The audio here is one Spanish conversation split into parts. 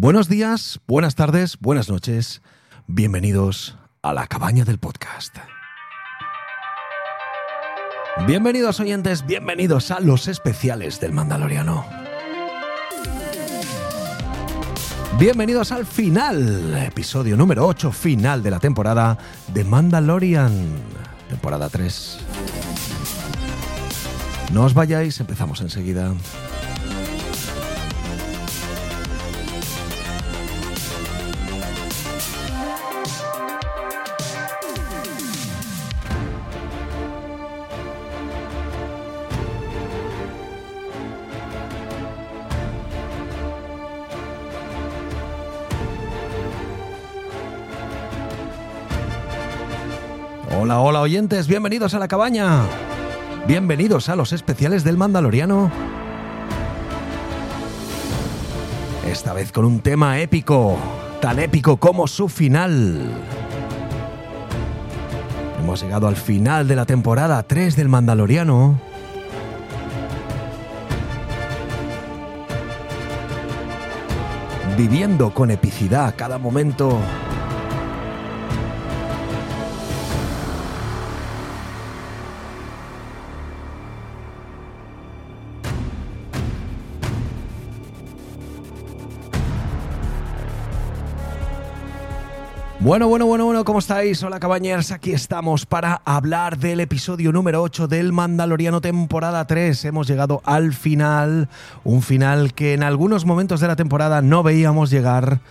Buenos días, buenas tardes, buenas noches. Bienvenidos a la cabaña del podcast. Bienvenidos oyentes, bienvenidos a los especiales del Mandaloriano. Bienvenidos al final, episodio número 8, final de la temporada de Mandalorian, temporada 3. No os vayáis, empezamos enseguida. Oyentes, bienvenidos a la cabaña. Bienvenidos a los especiales del Mandaloriano. Esta vez con un tema épico, tan épico como su final. Hemos llegado al final de la temporada 3 del Mandaloriano. Viviendo con epicidad cada momento Bueno, bueno, bueno, bueno, ¿cómo estáis? Hola cabañers, aquí estamos para hablar del episodio número 8 del Mandaloriano temporada 3. Hemos llegado al final, un final que en algunos momentos de la temporada no veíamos llegar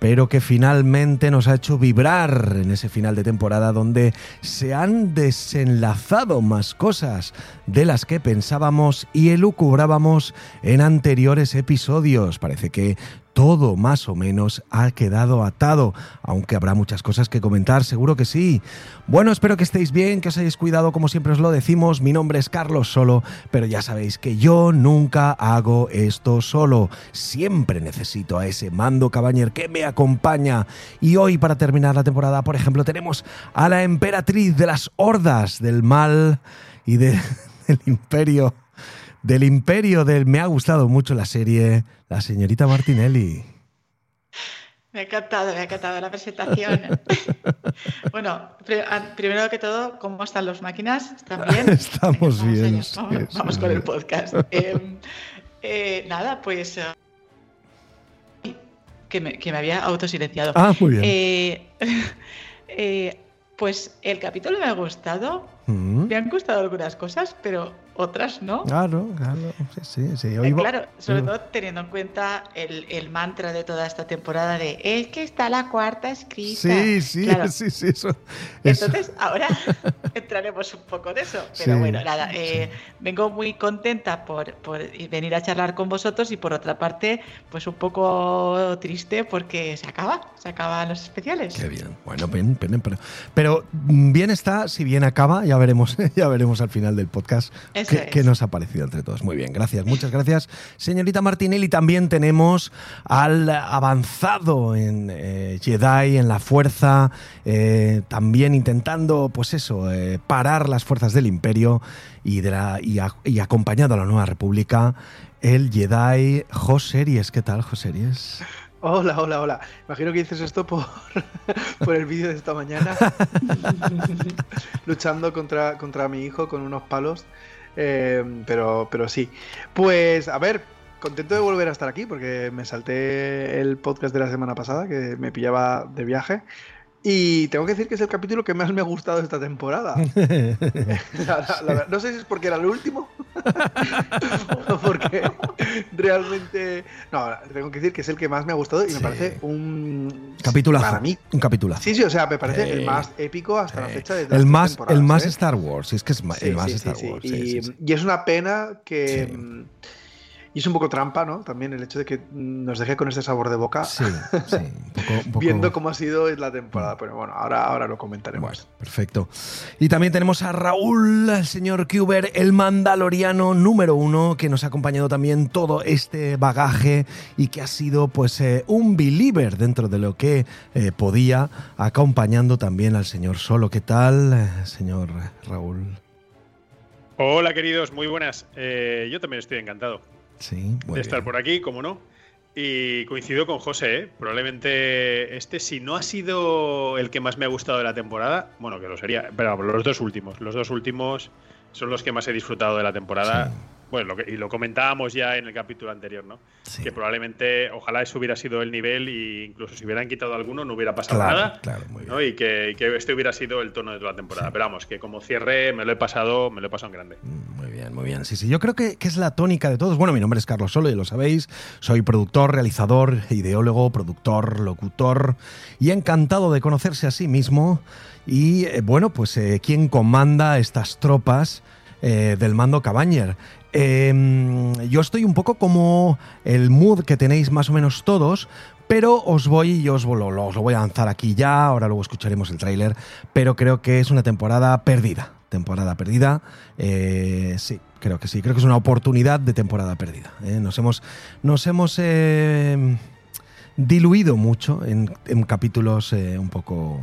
pero que finalmente nos ha hecho vibrar en ese final de temporada donde se han desenlazado más cosas de las que pensábamos y elucubrábamos en anteriores episodios. Parece que todo más o menos ha quedado atado, aunque habrá muchas cosas que comentar, seguro que sí. Bueno, espero que estéis bien, que os hayáis cuidado, como siempre os lo decimos. Mi nombre es Carlos Solo, pero ya sabéis que yo nunca hago esto solo. Siempre necesito a ese mando cabañer que me acompaña. Y hoy, para terminar la temporada, por ejemplo, tenemos a la emperatriz de las hordas del mal y del imperio del imperio del... Me ha gustado mucho la serie, la señorita Martinelli. Me ha encantado, me ha encantado la presentación. bueno, primero que todo, ¿cómo están las máquinas? ¿Están bien? Estamos bien. Vamos, con el podcast. Em, eh, nada, pues... Eh, que, me, que, me, había autosilenciado. Ah, muy bien. Eh, pues el capítulo me ha gustado. Mm. Me han gustado algunas cosas, pero otras no. Claro, claro, sí, sí. Eh, claro, sobre todo teniendo en cuenta el, mantra de toda esta temporada de es que está la cuarta escrita. Sí, sí, sí, sí, eso, Entonces, ahora entraremos un poco de eso. Pero bueno, nada, eh, vengo muy contenta por, por, venir a charlar con vosotros y por otra parte, pues un poco triste porque se acaba, se acaban los especiales. Qué bien. Bueno, ven, ven, pero, pero bien está, si bien acaba, ya veremos, ya veremos al final del podcast. ¿Qué, nos ha parecido entre todos? Muy bien, gracias, muchas gracias. Señorita Martinelli, también tenemos al avanzado en eh, Jedi, en la fuerza, eh, también intentando, pues eso, eh, parar las fuerzas del imperio y, de la, y, acompañado a la nueva república, el Jedi Joseries. ¿Qué tal, Joseries? Hola, hola, hola. Imagino que dices esto por, por el vídeo de esta mañana. Luchando contra, contra mi hijo con unos palos. Eh, pero, pero sí. Pues, a ver, contento de volver a estar aquí porque me salté el podcast de la semana pasada que me pillaba de viaje. Y tengo que decir que es el capítulo que más me ha gustado esta temporada. no sé si es porque era el último o porque realmente. No, tengo que decir que es el que más me ha gustado y me parece un. Capítulo. Para mí. Un capítulo. Sí, sí, o sea, me parece el más épico hasta la fecha de. El más, el más ¿eh? Star Wars, es que es el más Star Wars. Y, y, es una pena que. Y es un poco trampa, ¿no? También el hecho de que nos deje con este sabor de boca. Sí, sí. Viendo cómo ha sido la temporada. Pero bueno, ahora, ahora lo comentaremos. perfecto. Y también tenemos a Raúl, el señor Kuber, el mandaloriano número uno, que nos ha acompañado también todo este bagaje y que ha sido pues eh, un believer dentro de lo que eh, podía, acompañando también al señor Solo. ¿Qué tal, eh, señor Raúl? Hola queridos, muy buenas. yo también estoy encantado sí, de estar por aquí, como no. Y coincido con José, ¿eh? probablemente este, si no ha sido el que más me ha gustado de la temporada, bueno, que lo sería, pero los dos últimos, los dos últimos son los que más he disfrutado de la temporada. Bueno, y lo comentábamos ya en el capítulo anterior, ¿no? Que probablemente, ojalá eso hubiera sido el nivel y incluso si hubieran quitado alguno no hubiera pasado nada. Claro, muy bien. Y, que, este hubiera sido el tono de toda la temporada. Pero vamos, que como cierre me lo he pasado, me lo he pasado en grande. Muy bien. Sí, sí, yo creo que, que es la tónica de todos. Bueno, mi nombre es Carlos Solo, y lo sabéis. Soy productor, realizador, ideólogo, productor, locutor y encantado de conocerse a sí mismo. Y eh, bueno, pues eh, quién comanda estas tropas eh, del mando Cabañer. Em, yo estoy un poco como el mood que tenéis más o menos todos, pero os voy y os lo, lo, voy a lanzar aquí ya, ahora luego escucharemos el tráiler, pero creo que es una temporada perdida, temporada perdida, eh, sí, creo que sí, creo que es una oportunidad de temporada perdida. ¿eh? Nos hemos, nos hemos em, diluido mucho en, en capítulos un poco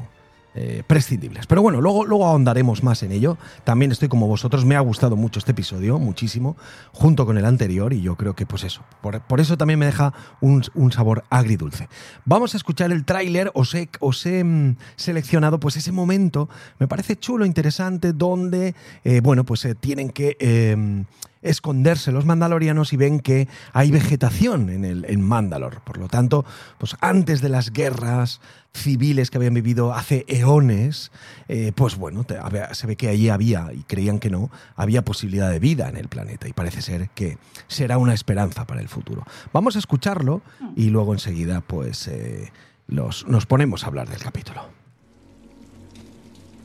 eh, prescindibles. Pero bueno, luego, luego ahondaremos más en ello. También estoy como vosotros, me ha gustado mucho este episodio, muchísimo, junto con el anterior, y yo creo que pues eso, por, eso también me deja un, sabor agridulce. Vamos a escuchar el tráiler, os he, os he mm, seleccionado pues ese momento, me parece chulo, interesante, donde, eh, bueno, pues eh, tienen que em, esconderse los mandalorianos y ven que hay vegetación en, el, en Mandalor. Por lo tanto, pues antes de las guerras civiles que habían vivido hace eones, eh, pues bueno, se ve que allí había, y creían que no, había posibilidad de vida en el planeta y parece ser que será una esperanza para el futuro. Vamos a escucharlo y luego enseguida pues eh, nos ponemos a hablar del capítulo.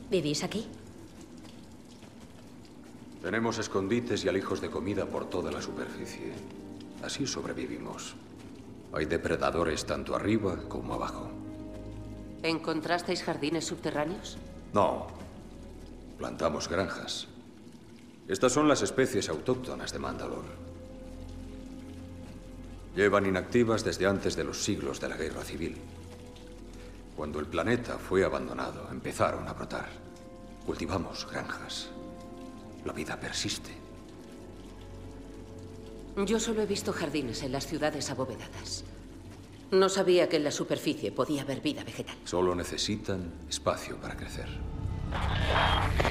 ¿Vivís aquí? Tenemos escondites y alijos de comida por toda la superficie. Así sobrevivimos. Hay depredadores tanto arriba como abajo. ¿Encontrasteis jardines subterráneos? No. Plantamos granjas. Estas son las especies autóctonas de Mandalor. Llevan inactivas desde antes de los siglos de la guerra civil. Cuando el planeta fue abandonado, empezaron a brotar. Cultivamos granjas. La vida persiste. Yo solo he visto jardines en las ciudades abovedadas. No sabía que en la superficie podía haber vida vegetal. Solo necesitan espacio para crecer.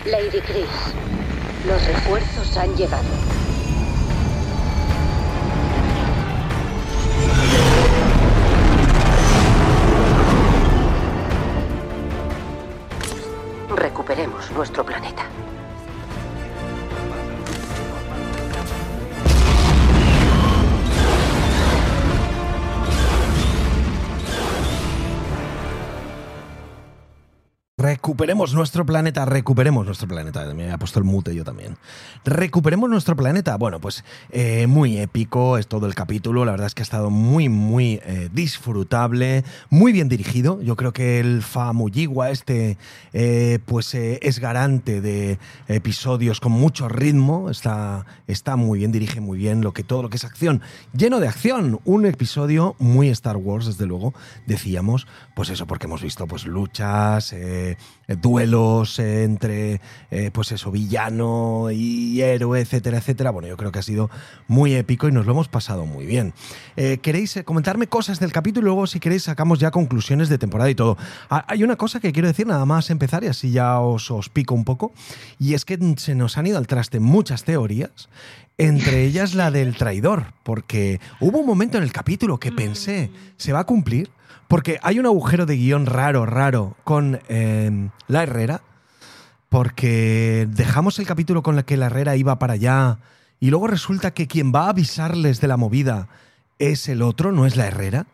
Lady Chris, los refuerzos han llegado. Recuperemos nuestro planeta. Recuperemos nuestro planeta, recuperemos nuestro planeta. Me ha puesto el mute yo también. Recuperemos nuestro planeta. Bueno, pues eh, muy épico es todo el capítulo. La verdad es que ha estado muy, muy eh, disfrutable, muy bien dirigido. Yo creo que el Famuyiwa este, eh, pues es garante de episodios con mucho ritmo. Está, está muy bien, dirige muy bien lo que todo lo que es acción, lleno de acción. Un episodio muy Star Wars, desde luego. Decíamos, pues eso, porque hemos visto pues luchas. Duelos entre, eh, pues eso, villano y héroe, etcétera, etcétera. Bueno, yo creo que ha sido muy épico y nos lo hemos pasado muy bien. Eh, ¿Queréis comentarme cosas del capítulo? Luego, si queréis, sacamos ya conclusiones de temporada y todo. Ah, hay una cosa que quiero decir nada más empezar y así ya os, os pico un poco. Y es que se nos han ido al traste muchas teorías entre ellas la del traidor, porque hubo un momento en el capítulo que pensé, ¿se va a cumplir? Porque hay un agujero de guion raro, raro con em, la Herrera, porque dejamos el capítulo con el que la Herrera iba para allá y luego resulta que quien va a avisarles de la movida es el otro, no es la Herrera.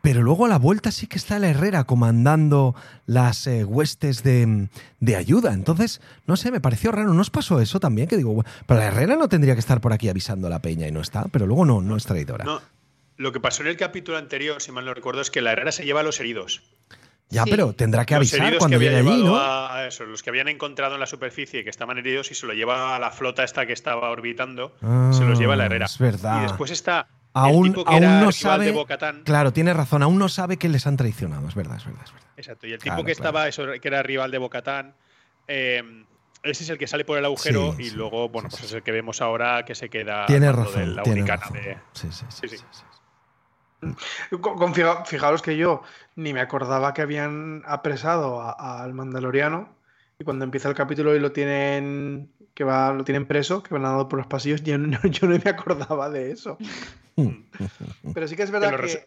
Pero luego a la vuelta sí que está la Herrera comandando las eh, huestes de, ayuda. Entonces, no sé, me pareció raro. ¿No os pasó eso también? Que digo, pero la Herrera no tendría que estar por aquí avisando a la peña y no está. Pero luego no, no es traidora. No, lo que pasó en el capítulo anterior, si mal no recuerdo, es que la Herrera se lleva a los heridos. Ya, pero tendrá que avisar cuando llegue allí, ¿no? A eso, los que habían encontrado en la superficie que estaban heridos y se lo lleva a la flota esta que estaba orbitando, se los lleva a la ah, Herrera. Es verdad. Y después está aún, el tipo que aún era no sabe, de Claro, tiene razón, aún no sabe que les han traicionado, es verdad, es verdad. Es verdad. Exacto, y el tipo que estaba, eso, que era rival de Bocatán, eh, ese es el que sale por el agujero y luego, bueno, pues es el que vemos ahora que se queda tiene razón, de la tiene de... sí, sí, sí. fijaros que yo ni me acordaba que habían apresado al Mandaloriano y cuando empieza el capítulo y lo tienen que va, lo tienen preso, que van andando por los pasillos, yo no, yo no me acordaba de eso. Pero sí que es verdad que.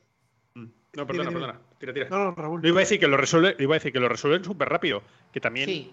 Mm. No, perdona, perdona. Tira, tira. No, no, Raúl. iba a decir que lo resuelve, iba a decir que lo resuelven súper rápido. Que también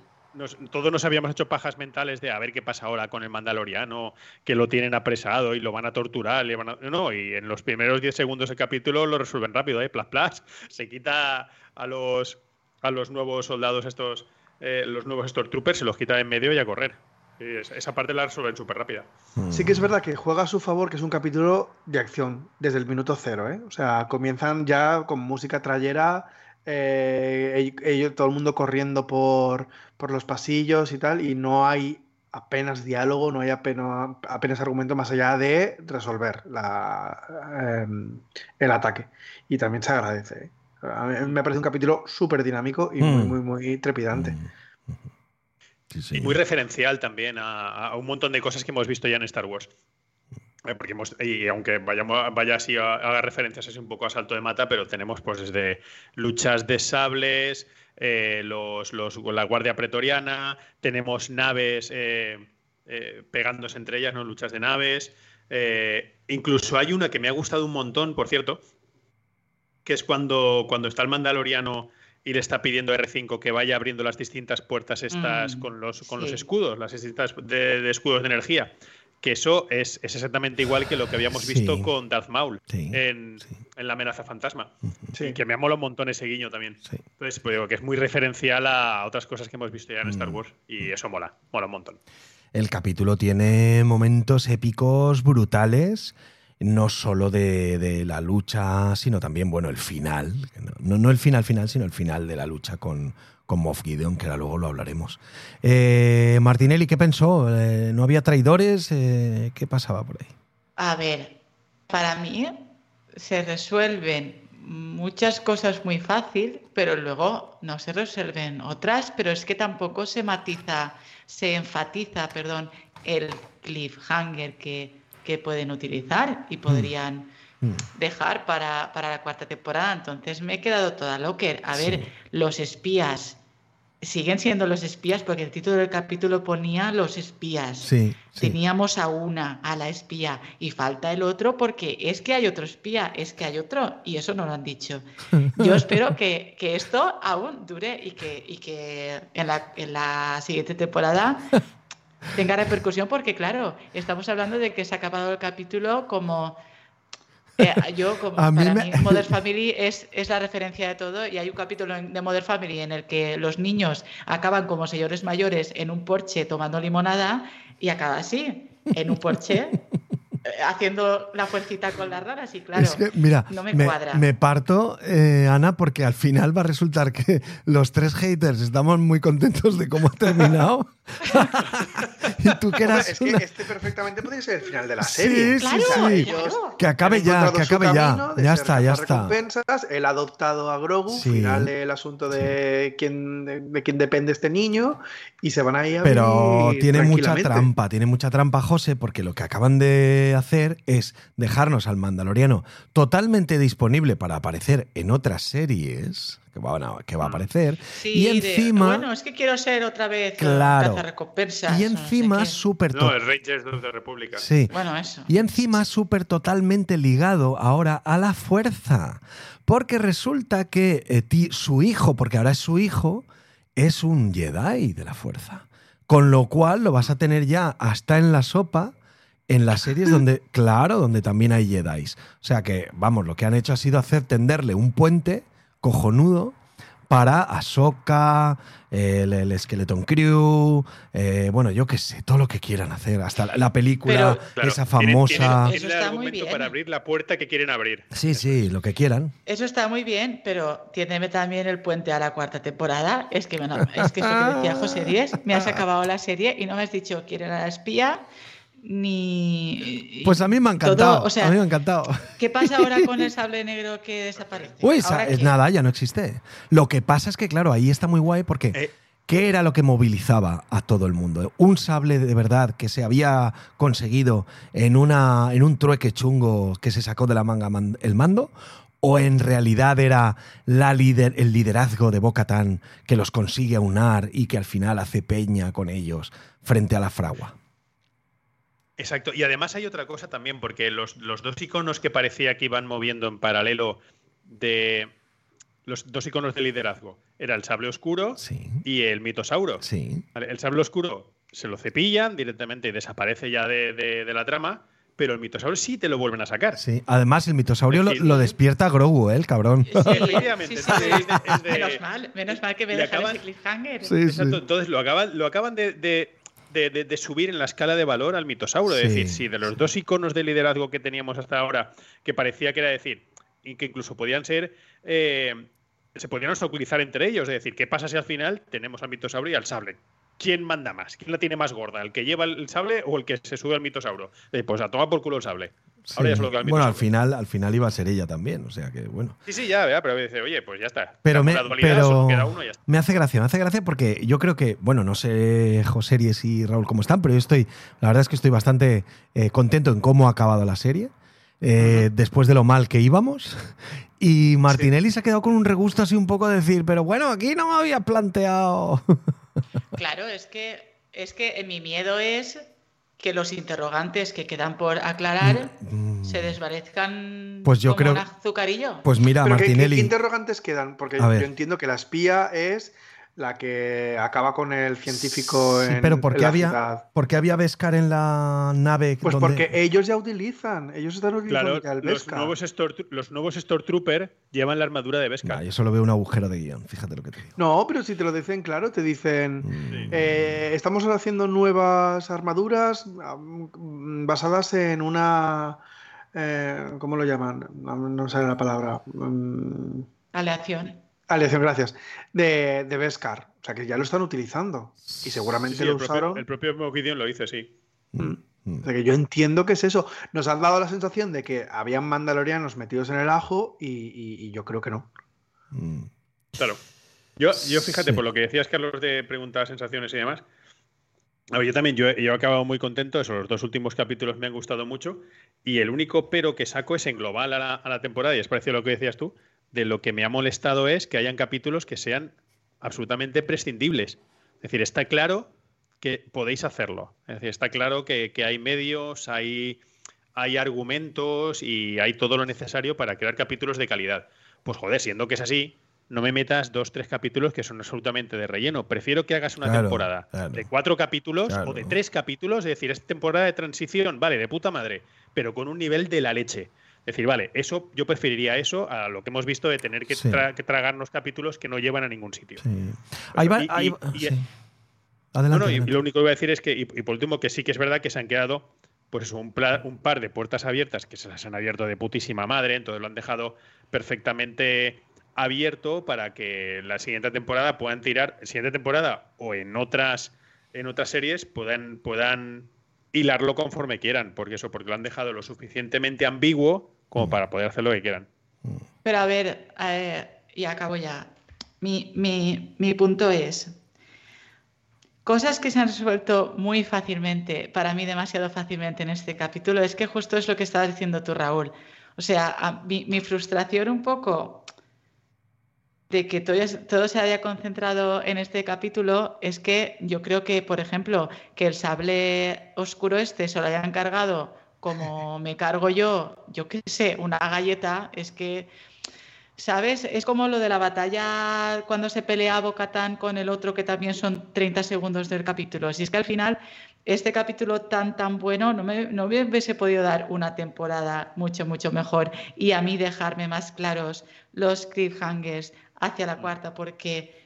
todos nos habíamos hecho pajas mentales de a ver qué pasa ahora con el Mandaloriano, que lo tienen apresado y lo van a torturar. Y no, y en los primeros 10 segundos del capítulo lo resuelven rápido, ¿eh? Plas, plas. Se quita a los, a los nuevos soldados estos, eh, los nuevos Stormtroopers, se los quita en medio y a correr. esa parte la resuelven súper rápida. Sí que es verdad que juega a su favor, que es un capítulo de acción desde el minuto cero, ¿eh? O sea, comienzan ya con música trayera eh, ellos, todo el mundo corriendo por, por, los pasillos y tal, y no hay apenas diálogo, no hay apenas, apenas argumento más allá de resolver la, em, el ataque. Y también se agradece. ¿eh? me parece un capítulo súper dinámico y muy, mm. muy, muy trepidante. Mm. Y muy referencial también a, un montón de cosas que hemos visto ya en Star Wars. Eh, porque y aunque vayamos, vaya así a, haga referencias así un poco a salto de mata, pero tenemos pues desde luchas de sables, eh, los, la Guardia Pretoriana, tenemos naves eh, pegándose entre ellas, ¿no? Luchas de naves. incluso hay una que me ha gustado un montón, por cierto, que es cuando, cuando está el Mandaloriano y le está pidiendo a R5 que vaya abriendo las distintas puertas estas mm, con, los, con los escudos, las distintas de escudos de energía que eso es, exactamente igual que lo que habíamos visto con Darth Maul en, La amenaza fantasma. Que me mola un montón ese guiño también. Entonces, pues digo que es muy referencial a otras cosas que hemos visto ya en Star mm. Wars y eso mola, mola un montón. El capítulo tiene momentos épicos brutales no solo de, la lucha, sino también, bueno, el final. No, no, el final final, sino el final de la lucha con, con Moff Gideon, que ahora luego lo hablaremos. Eh, Martinelli, ¿qué pensó? Eh, ¿No había traidores? Eh, ¿Qué pasaba por ahí? A ver, para mí se resuelven muchas cosas muy fácil, pero luego no se resuelven otras, pero es que tampoco se matiza, se enfatiza, perdón, el cliffhanger que, que pueden utilizar y mm. podrían mm. Dejar para, la cuarta temporada. Entonces me he quedado toda loca. A ver, los espías siguen siendo los espías porque el título del capítulo ponía los espías. Sí, Teníamos a una, a la espía, y falta el otro porque es que hay otro espía, es que hay otro, y eso no lo han dicho. Yo espero que, esto aún dure y que, y que en, la, en la siguiente temporada tenga repercusión porque, claro, estamos hablando de que se ha acabado el capítulo como eh, yo, como, para mí, Mother Family es, es, la referencia de todo y hay un capítulo de Mother Family en el que los niños acaban como señores mayores en un porche tomando limonada y acaba así, en un porche haciendo la fuercita con las raras y claro, mira, no me, cuadra. Me parto, eh, Ana, porque al final va a resultar que los tres haters estamos muy contentos de cómo ha terminado. y tú que eras Es que este perfectamente podría ser el final de la serie. Sí, sí, sí. Que acabe ya, que acabe ya. Ya está, ya está. Él ha adoptado a Grogu, final el asunto de quién, de, quién depende este niño y se van a ir a Pero tiene mucha trampa, tiene mucha trampa, José, porque lo que acaban de hacer es dejarnos al Mandaloriano totalmente disponible para aparecer en otras series que va, a, que va a mm. aparecer. y encima. bueno, es que quiero ser otra vez claro, recompensas. Y encima súper. No, el Rangers de la República. Sí. Bueno, eso. Y encima súper totalmente ligado ahora a la fuerza. Porque resulta que eh, su hijo, porque ahora es su hijo, es un Jedi de la fuerza. Con lo cual lo vas a tener ya hasta en la sopa en las series donde, claro, donde también hay Jedi. O sea que, vamos, lo que han hecho ha sido hacer tenderle un puente cojonudo para Ahsoka, el, el Skeleton Crew, eh, bueno, yo qué sé, todo lo que quieran hacer, hasta la, película, esa famosa. Tiene, el argumento para abrir la puerta que quieren abrir. Sí, sí, lo que quieran. Eso está muy bien, pero tiene también el puente a la cuarta temporada. Es que, bueno, es que esto que decía José Díez, me has acabado la serie y no me has dicho quieren a la espía ni. Pues a mí me ha encantado. a mí me ha encantado. ¿Qué pasa ahora con el sable negro que desaparece? Uy, es nada, ya no existe. Lo que pasa es que, claro, ahí está muy guay porque. Eh, ¿Qué era lo que movilizaba a todo el mundo? ¿Un sable de verdad que se había conseguido en, una, en un trueque chungo que se sacó de la manga el mando? ¿O en realidad era la el liderazgo de Bocatán que los consigue aunar y que al final hace peña con ellos frente a la fragua? Exacto. Y además hay otra cosa también, porque los, los dos iconos que parecía que iban moviendo en paralelo de los dos iconos de liderazgo era el sable oscuro y el mitosauro. Sí. El sable oscuro se lo cepillan directamente y desaparece ya de, la trama. Pero el mitosaurio sí te lo vuelven a sacar. Sí, además el mitosaurio lo, despierta Grogu, ¿eh? el cabrón. Sí, menos mal, menos mal que me dejan ese cliffhanger. Entonces lo acaban, lo acaban de, de, subir en la escala de valor al mitosauro. Es decir, si de los dos iconos de liderazgo que teníamos hasta ahora, que parecía que era decir, y que incluso podían ser eh, se podrían utilizar entre ellos. Es decir, ¿qué pasa si al final tenemos al mitosaurio y al sable? ¿Quién manda más? ¿Quién la tiene más gorda? ¿El que lleva el sable o el que se sube al mitosauro? Eh, pues a tomar por culo el sable. Ahora ya al bueno, al final, al final iba a ser ella también, o sea que bueno. Sí, sí, ya, pero dice, oye, pues ya está. Pero, me, me hace gracia, me hace gracia porque yo creo que, bueno, no sé José y Raúl cómo están, pero yo estoy, la verdad es que estoy bastante eh, contento en cómo ha acabado la serie. Eh, después de lo mal que íbamos. Y Martinelli se ha quedado con un regusto así un poco de decir, pero bueno, aquí no me había planteado. Claro, es que, es que mi miedo es que los interrogantes que quedan por aclarar mm, mm. se desvanezcan pues yo como creo, un azucarillo. Pues mira, Martinelli. ¿qué, interrogantes quedan? Porque yo entiendo que la espía es la que acaba con el científico sí, pero ¿por qué había, ¿por qué había Beskar en la nave? Pues porque ellos ya utilizan, ellos están utilizando claro, los nuevos, los nuevos Stormtrooper llevan la armadura de Beskar. yo solo veo un agujero de guion, fíjate lo que te digo. No, pero si te lo dicen claro, te dicen, mm. eh, estamos haciendo nuevas armaduras basadas en una... Eh, ¿Cómo lo llaman? No, no sale la palabra. Mm. Aleación. Aleación, gracias. De, de Beskar. O sea que ya lo están utilizando. Y seguramente lo usaron. el propio Mogideon lo dice, sí. Mm. Mm. O sea que yo entiendo que es eso. Nos han dado la sensación de que habían mandalorianos metidos en el ajo y, yo creo que no. Mm. Claro. Yo, yo fíjate, por lo que decías, Carlos, de preguntar sensaciones y demás. A ver, yo también, yo, he acabado muy contento. Eso, los dos últimos capítulos me han gustado mucho. Y el único pero que saco es en global a la, a la temporada, y es parecido a lo que decías tú, de lo que me ha molestado es que hayan capítulos que sean absolutamente prescindibles. Es decir, está claro que podéis hacerlo. Es decir, está claro que, hay medios, hay, hay argumentos y hay todo lo necesario para crear capítulos de calidad. Pues joder, siendo que es así, no me metas dos, tres capítulos que son absolutamente de relleno. Prefiero que hagas una temporada de cuatro capítulos o de tres capítulos, es decir, es temporada de transición, vale, de puta madre, pero con un nivel de la leche. Es decir, vale, eso yo preferiría eso a lo que hemos visto de tener que, tragarnos capítulos que no llevan a ningún sitio. ahí va, y, Adelante, y, lo único que voy a decir es que, y, por último, que sí que es verdad que se han quedado pues un, un, par de puertas abiertas que se las han abierto de putísima madre, entonces lo han dejado perfectamente abierto para que la siguiente temporada puedan tirar, siguiente temporada o en otras en otras series puedan puedan hilarlo conforme quieran, porque eso, porque lo han dejado lo suficientemente ambiguo como mm. para poder hacer lo que quieran. Pero a ver, eh, y acabo ya. Mi, mi, punto es, cosas que se han resuelto muy fácilmente, para mí demasiado fácilmente en este capítulo, es que justo es lo que estabas diciendo tú, Raúl. O sea, mi, mi, frustración un poco de que todo, todo, se haya concentrado en este capítulo es que yo creo que, por ejemplo, que el sable oscuro este se lo hayan cargado como me cargo yo, yo qué sé, una galleta, es que, ¿sabes? Es como lo de la batalla cuando se pelea Bocatán con el otro, que también son 30 segundos del capítulo. Si es que al final, este capítulo tan, tan bueno, no me, no me hubiese podido dar una temporada mucho, mucho mejor y a mí dejarme más claros los cliffhangers hacia la cuarta, porque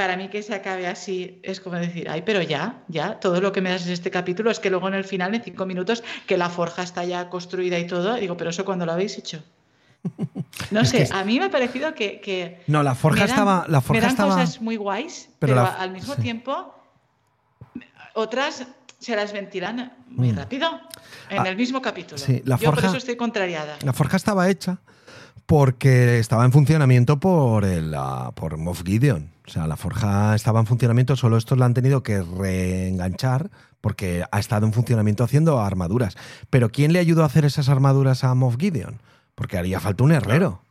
para mí que se acabe así es como decir, ay, pero ya, ya, todo lo que me das en este capítulo es que luego en el final, en cinco minutos, que la forja está ya construida y todo, digo, pero eso cuando lo habéis hecho. No sé, a mí me ha parecido que, no, la forja estaba, la forja me dan cosas muy guays, pero, al mismo tiempo otras se las ventilan muy mm. rápido en ah, el mismo capítulo. la Yo por eso estoy contrariada. La forja estaba hecha Porque estaba en funcionamiento por, el, ah, por Moff Gideon. O sea, la forja estaba en funcionamiento, solo estos la han tenido que reenganchar porque ha estado en funcionamiento haciendo armaduras. Pero ¿quién le ayudó a hacer esas armaduras a Moff Gideon? Porque haría falta un herrero.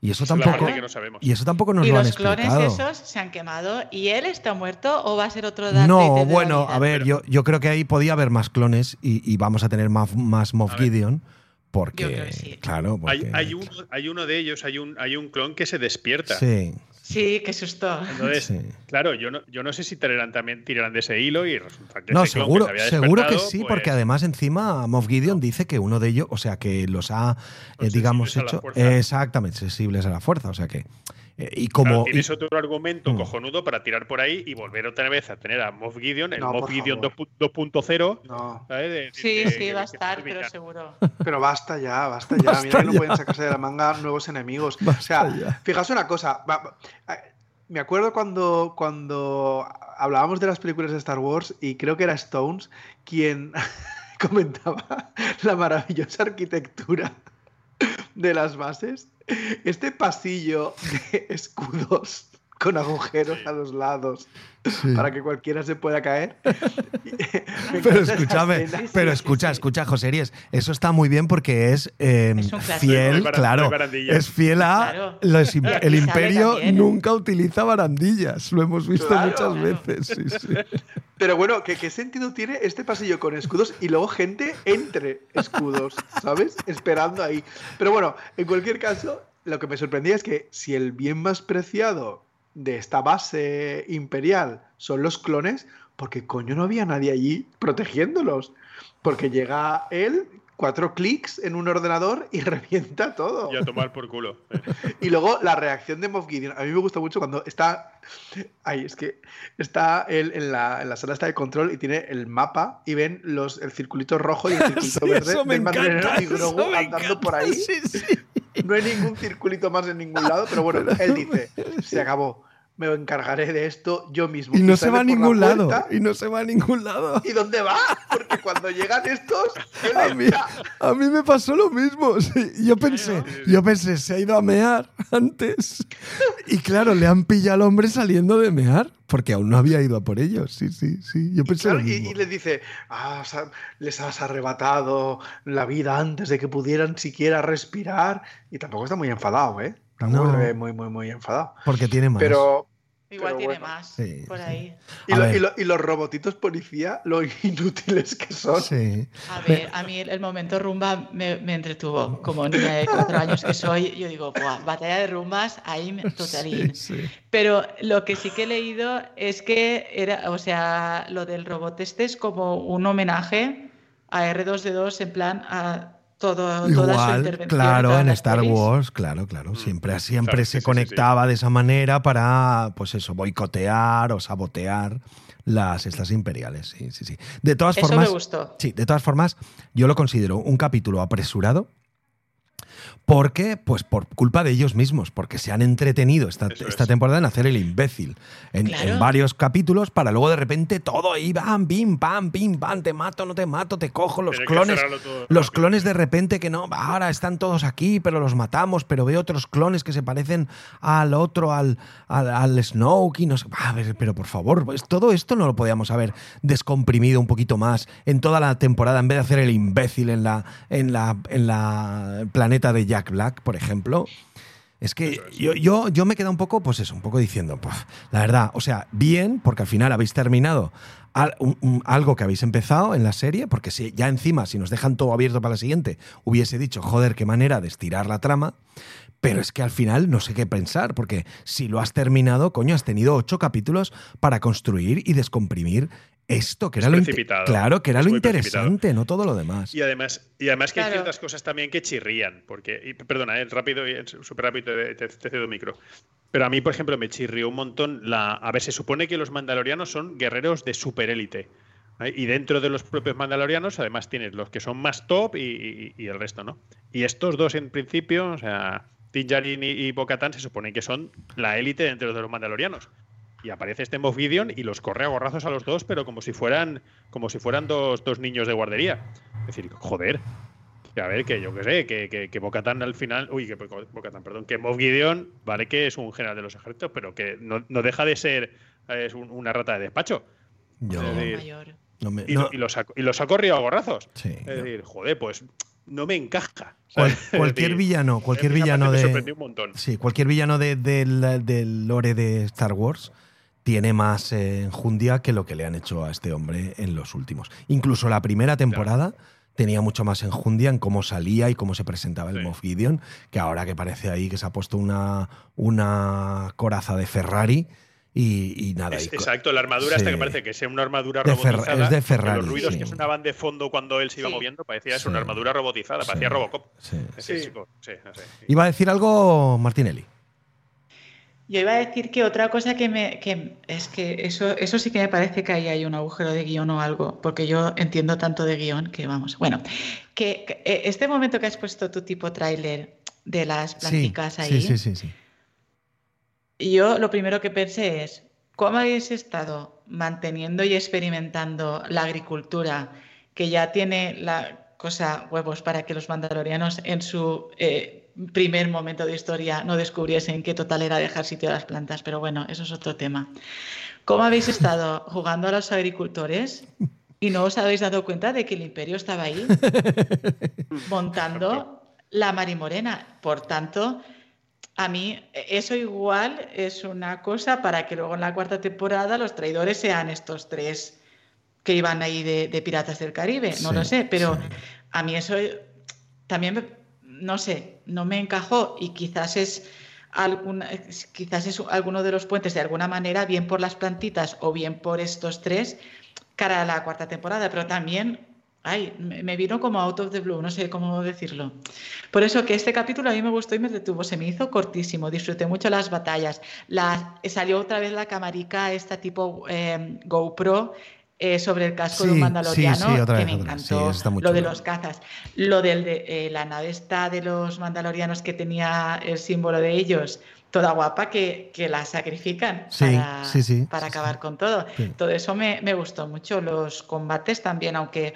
Y eso Es la tampoco, parte que no sabemos. y eso tampoco nos y lo han los clones explicado. esos se han quemado y él está muerto o va a ser otro Darth No, Vader de la bueno, vida? a ver, yo, yo creo que ahí podía haber más clones y, y vamos a tener más, más Moff A ver. Gideon. Porque, Yo creo que sí. claro, Hay, porque, hay uno, hay uno de ellos, hay un, hay un clon que se despierta. Sí, Sí, qué susto. Entonces, Sí. claro, yo no, yo no sé si tirarán también tirarán de ese hilo y resulta que No, ese clon seguro, que se había seguro que sí, pues, porque además encima Moff Gideon dice que uno de ellos, o sea, que los ha, eh, digamos, hecho exactamente sensibles a la fuerza, o sea que eh, y claro, como tienes y- otro argumento Mm. cojonudo para tirar por ahí y volver otra vez a tener a Moff Gideon, el No, Moff Gideon favor. 2 2.0. No, Sí, de- sí, que- va a estar, pero seguro. pero basta ya, basta ya. Basta Mira que no pueden sacarse de la manga nuevos enemigos. o sea, ya. fijaos una cosa. va- va- eh, Me acuerdo cuando, cuando hablábamos de las películas de Star Wars y creo que era Stones quien comentaba la maravillosa arquitectura de las bases. Este pasillo de escudos con agujeros a los lados Sí. para que cualquiera se pueda caer. Pero escúchame, pero sí, escucha, sí. escucha, José Ries, eso está muy bien porque es, eh, Es fiel, no claro, es fiel a Claro. los el imperio también. nunca utiliza barandillas, lo hemos visto Claro. muchas Claro. veces. Sí, sí. Pero bueno, ¿qué, ¿qué sentido tiene este pasillo con escudos y luego gente entre escudos, ¿sabes? Esperando ahí. Pero bueno, en cualquier caso, lo que me sorprendía es que si el bien más preciado de esta base imperial son los clones, porque coño no había nadie allí protegiéndolos. Porque llega él, cuatro clics en un ordenador y revienta todo. Y a tomar por culo. Y luego la reacción de Moff Gideon. A mí me gusta mucho cuando está. Ahí, es que está él en la, en la sala esta de control y tiene el mapa y ven los, el circulito rojo y el circulito Sí, verde eso me encanta, y Grogu eso me andando encanta, por ahí. sí, sí. No hay ningún circulito más en ningún lado, pero bueno, él dice: Se acabó. Me encargaré de esto yo mismo. Y no se va a la ningún lado, puerta, y no se va a ningún lado. ¿Y dónde va? Porque cuando llegan estos, él A mí, a mí me pasó lo mismo. sí. Yo pensé, yo pensé, se ha ido a mear antes. Y claro, le han pillado al hombre saliendo de mear, porque aún no había ido a por ellos. Sí, sí, sí. Yo Y, pensé claro, lo y- mismo. y les dice, "Ah, les has arrebatado la vida antes de que pudieran siquiera respirar. Y tampoco está muy enfadado, ¿eh? Tampoco No. ve muy, muy, muy enfadado. Porque tiene más. Pero. Igual pero tiene bueno. más Sí, por sí. ahí. Y, A lo- ver. y lo- y los robotitos policía, lo inútiles que son. Sí. A ver, a mí el, el momento rumba me, me entretuvo. Como niña de cuatro años que soy, yo digo, Buah, batalla de rumbas, ahí me- totalín. Sí, sí. Pero lo que sí que he leído es que era, o sea, lo del robot este es como un homenaje a R2D2 en plan a todo, toda su Igual, intervención. claro, en Star. Wars, claro, claro. Siempre, siempre Claro, se sí, sí, sí, conectaba de esa manera para, pues eso, boicotear o sabotear las estas imperiales. Sí, sí, sí. De todas Eso formas. me gustó. Sí, de todas formas, yo lo considero un capítulo apresurado. Porque, pues por culpa de ellos mismos, porque se han entretenido esta, esta es. temporada en hacer el imbécil en, Claro. en varios capítulos para luego de repente todo ahí, bam, bim, pam, pim, pam, te mato, no te mato, te cojo, los clones, los clones de repente que no, ahora están todos aquí, pero los matamos, pero veo otros clones que se parecen al otro, al, al, al Snoke y no sé, a ver, pero por favor, pues todo esto no lo podíamos haber descomprimido un poquito más en toda la temporada en vez de hacer el imbécil en la, en la, en la planeta de Jack Black, por ejemplo. Es que yo, yo, yo me quedo un poco, pues eso, un poco diciendo, pues, la verdad, o sea, bien, porque al final habéis terminado al- un- un- algo que habéis empezado en la serie, porque si ya encima, si nos dejan todo abierto para la siguiente, hubiese dicho, joder, qué manera de estirar la trama. Pero es que al final no sé qué pensar, porque si lo has terminado, coño, has tenido ocho capítulos para construir y descomprimir esto, que Es era lo inte- precipitado, claro, que era es lo interesante, no todo lo demás. Y además, y además que hay ciertas cosas también que chirrían, porque, y perdona, eh, rápido, y súper rápido, te, te, cedo micro. Pero a mí, por ejemplo, me chirrió un montón la... A ver, se supone que los mandalorianos son guerreros de superélite. ¿eh? Y dentro de los propios mandalorianos, además, tienes los que son más top y, y- y el resto, ¿no? Y estos dos, en principio, o sea, Djarin y, y Bo-Katan, se supone que son la élite dentro de los mandalorianos. Y aparece este Moff Gideon y los corre a gorrazos a los dos, pero como si fueran, como si fueran dos, dos niños de guardería. Es decir, joder, a ver, que yo qué sé, que, que, que Bocatan al final. Uy, que Bocatan, perdón. Que Moff Gideon, vale que es un general de los ejércitos, pero que no, no deja de ser es un- una rata de despacho. Yo, Es decir, Mayor. no me- y, no- lo- y los ha, y los ha corrido a gorrazos. Sí, es no. decir, joder, pues no me encaja. Cualquier decir, villano, cualquier villano me de. sorprendió un montón. Sí, cualquier villano de- del, del lore de Star Wars tiene más eh, enjundia que lo que le han hecho a este hombre en los últimos. Incluso la primera temporada tenía mucho más enjundia en cómo salía y cómo se presentaba el Sí. Moff Gideon, que ahora que parece ahí que se ha puesto una, una coraza de Ferrari y, y nada. Es- y exacto, la armadura esta Sí. que parece que sea una armadura De robotizada. es de Ferrari, Los ruidos sí. que sonaban de fondo cuando él se iba Sí. moviendo parecía Sí. una armadura robotizada, Sí. parecía Robocop. Iba a decir algo Martinelli. Yo iba a decir que otra cosa que me que es que eso, eso sí que me parece que ahí hay un agujero de guion o algo, porque yo entiendo tanto de guion que vamos. Bueno, que, que, eh, este momento que has puesto tu tipo tráiler de las Sí, planticas ahí, sí, sí, sí, sí. yo lo primero que pensé es, ¿cómo habéis estado manteniendo y experimentando la agricultura que ya tiene la cosa huevos para que los mandalorianos en su eh, primer momento de historia no descubriesen qué total era dejar sitio a las plantas? Pero bueno, eso es otro tema. ¿Cómo habéis estado jugando a los agricultores y no os habéis dado cuenta de que el imperio estaba ahí montando la marimorena? Por tanto, a mí eso igual es una cosa para que luego en la cuarta temporada los traidores sean estos tres que iban ahí de, de Piratas del Caribe, no Sí, lo sé, pero sí. a mí eso también, me- no sé, no me encajó y quizás es, alguna, quizás es alguno de los puentes de alguna manera, bien por las plantitas o bien por estos tres, cara a la cuarta temporada, pero también, ay, me, vino como out of the blue, no sé cómo decirlo. Por eso que este capítulo a mí me gustó y me detuvo, se me hizo cortísimo, disfruté mucho las batallas. La, salió otra vez la camarica, esta tipo eh, GoPro. Eh, sobre el casco de un mandaloriano sí, otra que vez, me encantó está lo de los cazas. Lo del de eh, la nave esta de los mandalorianos que tenía el símbolo de ellos toda guapa que, que la sacrifican para, para acabar con todo. Todo eso me, me gustó mucho los combates también aunque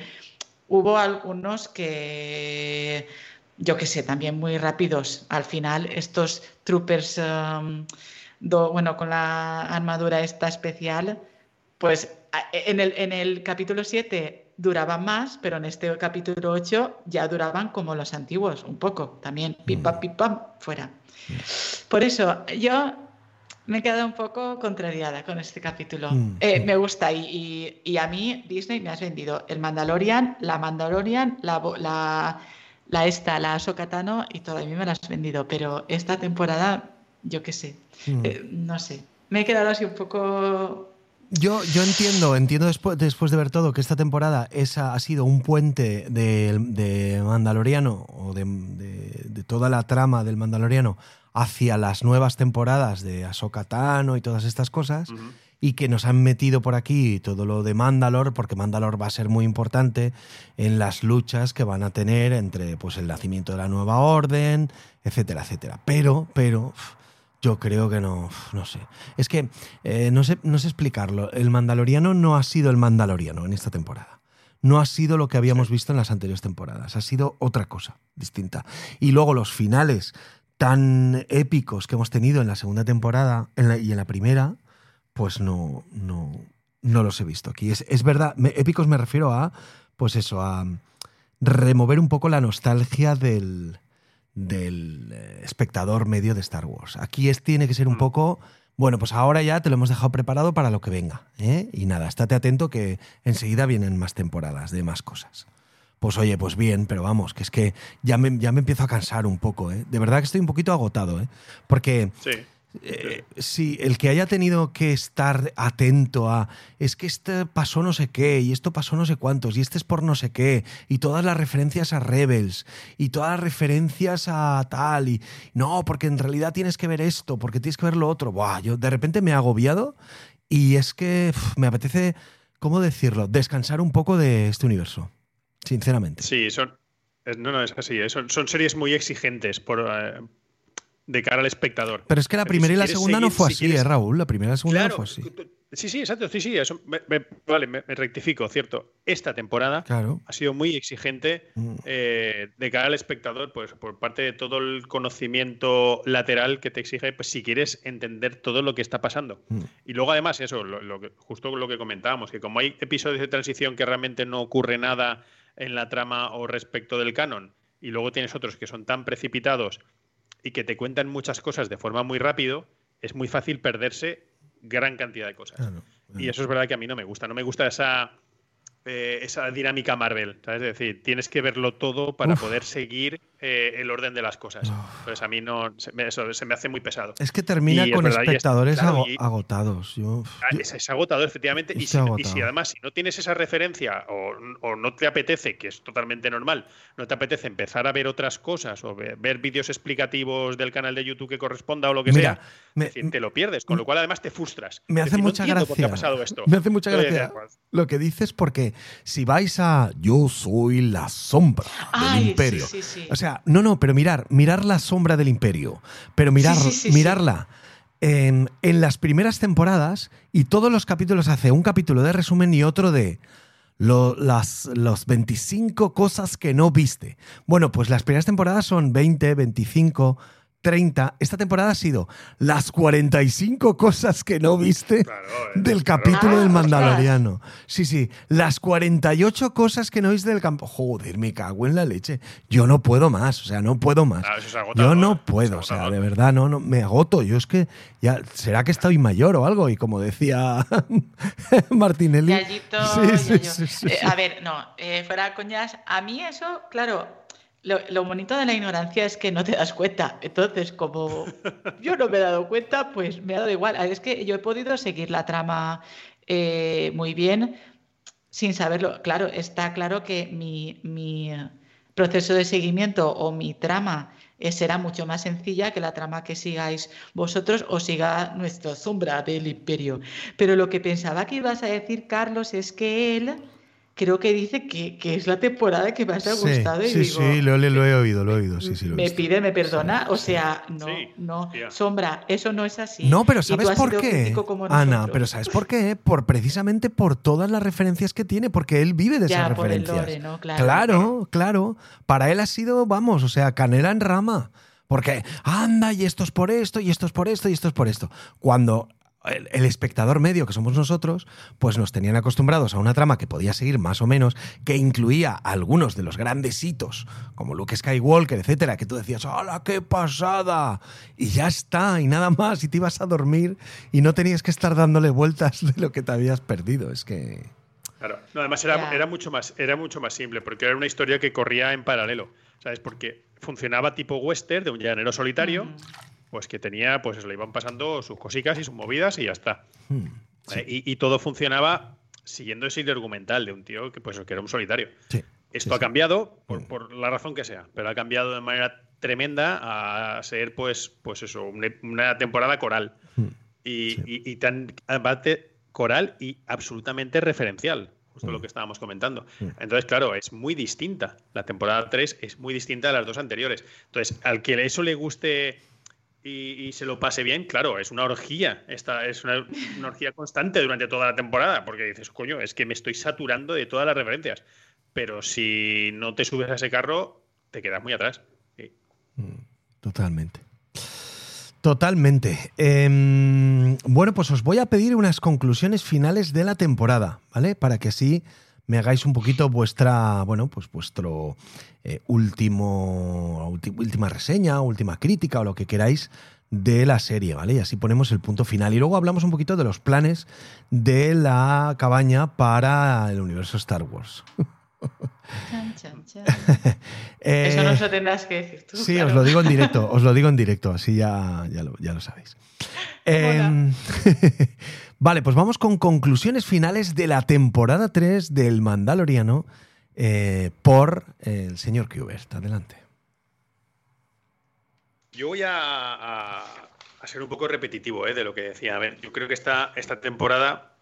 hubo algunos que yo qué sé, también muy rápidos. Al final, estos troopers, um, do- bueno, con la armadura esta especial, pues en el, en el capítulo 7 duraban más, pero en este capítulo 8 ya duraban como los antiguos, un poco también. Pim, pam, pim, pam, fuera. Por eso, yo me he quedado un poco contrariada con este capítulo. Mm, Eh, mm. me gusta y, y- y a mí Disney me has vendido el Mandalorian, la Mandalorian, la, la, la esta, la Ahsoka Tano y todo a mí me la has vendido, pero esta temporada, yo qué sé, Mm. eh, no sé. Me he quedado así un poco... Yo, yo entiendo, entiendo después, después de ver todo que esta temporada esa ha sido un puente de, de Mandaloriano o de, de- de toda la trama del Mandaloriano hacia las nuevas temporadas de Ahsoka Tano y todas estas cosas y que nos han metido por aquí todo lo de Mandalor porque Mandalor va a ser muy importante en las luchas que van a tener entre pues el nacimiento de la nueva orden, etcétera, etcétera. Pero, pero yo creo que no, no sé. Es que eh, no sé, no sé explicarlo. El Mandaloriano no ha sido el Mandaloriano en esta temporada. No ha sido lo que habíamos visto en las anteriores temporadas. Ha sido otra cosa distinta. Y luego los finales tan épicos que hemos tenido en la segunda temporada en la- y en la primera, pues no, no, no los he visto aquí. Es, es verdad, me- épicos me refiero a, pues eso, a remover un poco la nostalgia del, del eh, espectador medio de Star Wars. Aquí es, tiene que ser un Mm. poco, bueno, pues ahora ya te lo hemos dejado preparado para lo que venga. ¿eh? Y nada, estate atento que enseguida vienen más temporadas de más cosas. Pues oye, pues bien, pero vamos, que es que ya me, ya me empiezo a cansar un poco, ¿eh? De verdad que estoy un poquito agotado, ¿eh? Porque Sí. Eh, sí, el que haya tenido que estar atento a es que este pasó no sé qué y esto pasó no sé cuántos y este es por no sé qué y todas las referencias a Rebels y todas las referencias a tal y no, porque en realidad tienes que ver esto, porque tienes que ver lo otro. Buah, yo de repente me he agobiado y es que me apetece, ¿cómo decirlo? Descansar un poco de este universo, sinceramente. Sí, son. es- No, no, es así. eh, Son, series muy exigentes por, eh, de cara al espectador. Pero es que la primera si y la segunda no fue si así, quieres- ¿eh, Raúl? La primera y la segunda Claro, no fue así. Sí, sí, exacto, sí, sí, eso, vale, me, rectifico, cierto. Esta temporada ha sido muy exigente mm. eh, de cara al espectador, pues por parte de todo el conocimiento lateral que te exige, pues si quieres entender todo lo que está pasando. Mm. Y luego además eso, lo, justo lo que comentábamos, que como hay episodios de transición que realmente no ocurre nada en la trama o respecto del canon, y luego tienes otros que son tan precipitados y que te cuentan muchas cosas de forma muy rápido, es muy fácil perderse gran cantidad de cosas. Y eso es verdad que a mí no me gusta. No me gusta esa, eh, esa dinámica Marvel. ¿sabes? Es decir, tienes que verlo todo para poder seguir eh, el orden de las cosas. Pues a mí no, se me, eso se me hace muy pesado. Es que termina con espectadores agotados. Ah, es, agotador, efectivamente. Y si, además, si no tienes esa referencia o, no te apetece, que es totalmente normal, no te apetece empezar a ver otras cosas o ver, vídeos explicativos del canal de YouTube que corresponda o lo que sea, te lo pierdes. Con lo cual, además, te frustras. Me hace mucha gracia. Me hace mucha gracia lo que dices, porque si vais a Yo soy la sombra del imperio. o sea, no, no, pero mirar, mirar la sombra del imperio, pero mirar, mirarla en, las primeras temporadas y todos los capítulos hace un capítulo de resumen y otro de las, los 25 cosas que no viste. Bueno, pues las primeras temporadas son 20, 25 30. Esta temporada ha sido las 45 cosas que no viste eh, del capítulo del Mandaloriano. Sí, sí, las 48 cosas que no viste del campo. Joder, me cago en la leche. Yo no puedo más, o sea, no puedo más. Yo no ¿eh? puedo, o sea, de verdad, no, no, me agoto. Yo es que ya, ¿será que estoy mayor o algo? Y como decía Martinelli. Sí, sí, sí, eh, a ver, no, fuera coñas, a mí eso, claro, lo, bonito de la ignorancia es que no te das cuenta. Entonces, como yo no me he dado cuenta, pues me ha dado igual. Es que yo he podido seguir la trama eh, muy bien sin saberlo. Claro, está claro que mi, mi proceso de seguimiento o mi trama eh, será mucho más sencilla que la trama que sigáis vosotros o siga nuestra sombra del imperio. Pero lo que pensaba que ibas a decir, Carlos, es que él creo que dice que, es la temporada que más ha gustado. Sí, sí, lo, he oído, lo he oído. Sí, sí, me pide, me perdona. o sea, no, no. Sombra, eso no es así. No, pero ¿sabes por qué? Ana, pero ¿sabes por qué? Por, precisamente por todas las referencias que tiene, porque él vive de esas referencias. claro. claro, claro. Para él ha sido, vamos, o sea, canela en rama. Porque, anda, y esto es por esto, y esto es por esto, y esto es por esto. Cuando el, espectador medio que somos nosotros, pues nos tenían acostumbrados a una trama que podía seguir más o menos, que incluía algunos de los grandes hitos, como Luke Skywalker, etcétera, que tú decías, ¡hala, qué pasada! Y ya está, y nada más, y te ibas a dormir y no tenías que estar dándole vueltas de lo que te habías perdido. Es que. Claro, no, además era, era, mucho más, era mucho más simple, porque era una historia que corría en paralelo, ¿sabes? Porque funcionaba tipo western de un llanero solitario pues que tenía, pues eso, le iban pasando sus cositas y sus movidas y ya está. Hmm, eh, y, todo funcionaba siguiendo ese hilo argumental de un tío que, pues, que era un solitario. Esto ha cambiado hmm. por, la razón que sea, pero ha cambiado de manera tremenda a ser, pues, pues eso, una, temporada coral. Hmm, y, tan coral y absolutamente referencial justo lo que estábamos comentando. Entonces, claro, es muy distinta. La temporada 3 es muy distinta a las dos anteriores. Entonces, al que eso le guste y, se lo pase bien, claro, es una orgía. Esta es una, orgía constante durante toda la temporada, porque dices, coño, es que me estoy saturando de todas las referencias. Pero si no te subes a ese carro, te quedas muy atrás. Mm, totalmente. Totalmente. Em, bueno, pues os voy a pedir unas conclusiones finales de la temporada, ¿vale? Para que así me hagáis un poquito vuestra, bueno, pues vuestro eh, último, última reseña, última crítica o lo que queráis de la serie, ¿vale? Y así ponemos el punto final. Y luego hablamos un poquito de los planes de la cabaña para el universo Star Wars. Eh, Eso no lo tendrás que decir tú. Sí, os lo digo en directo, os lo digo en directo, así ya, ya, lo, ya lo sabéis. vale, pues vamos con conclusiones finales de la temporada 3 del Mandaloriano eh, por el señor Kubert. Adelante. Yo voy a, ser un poco repetitivo eh, de lo que decía. A ver, yo creo que esta, esta temporada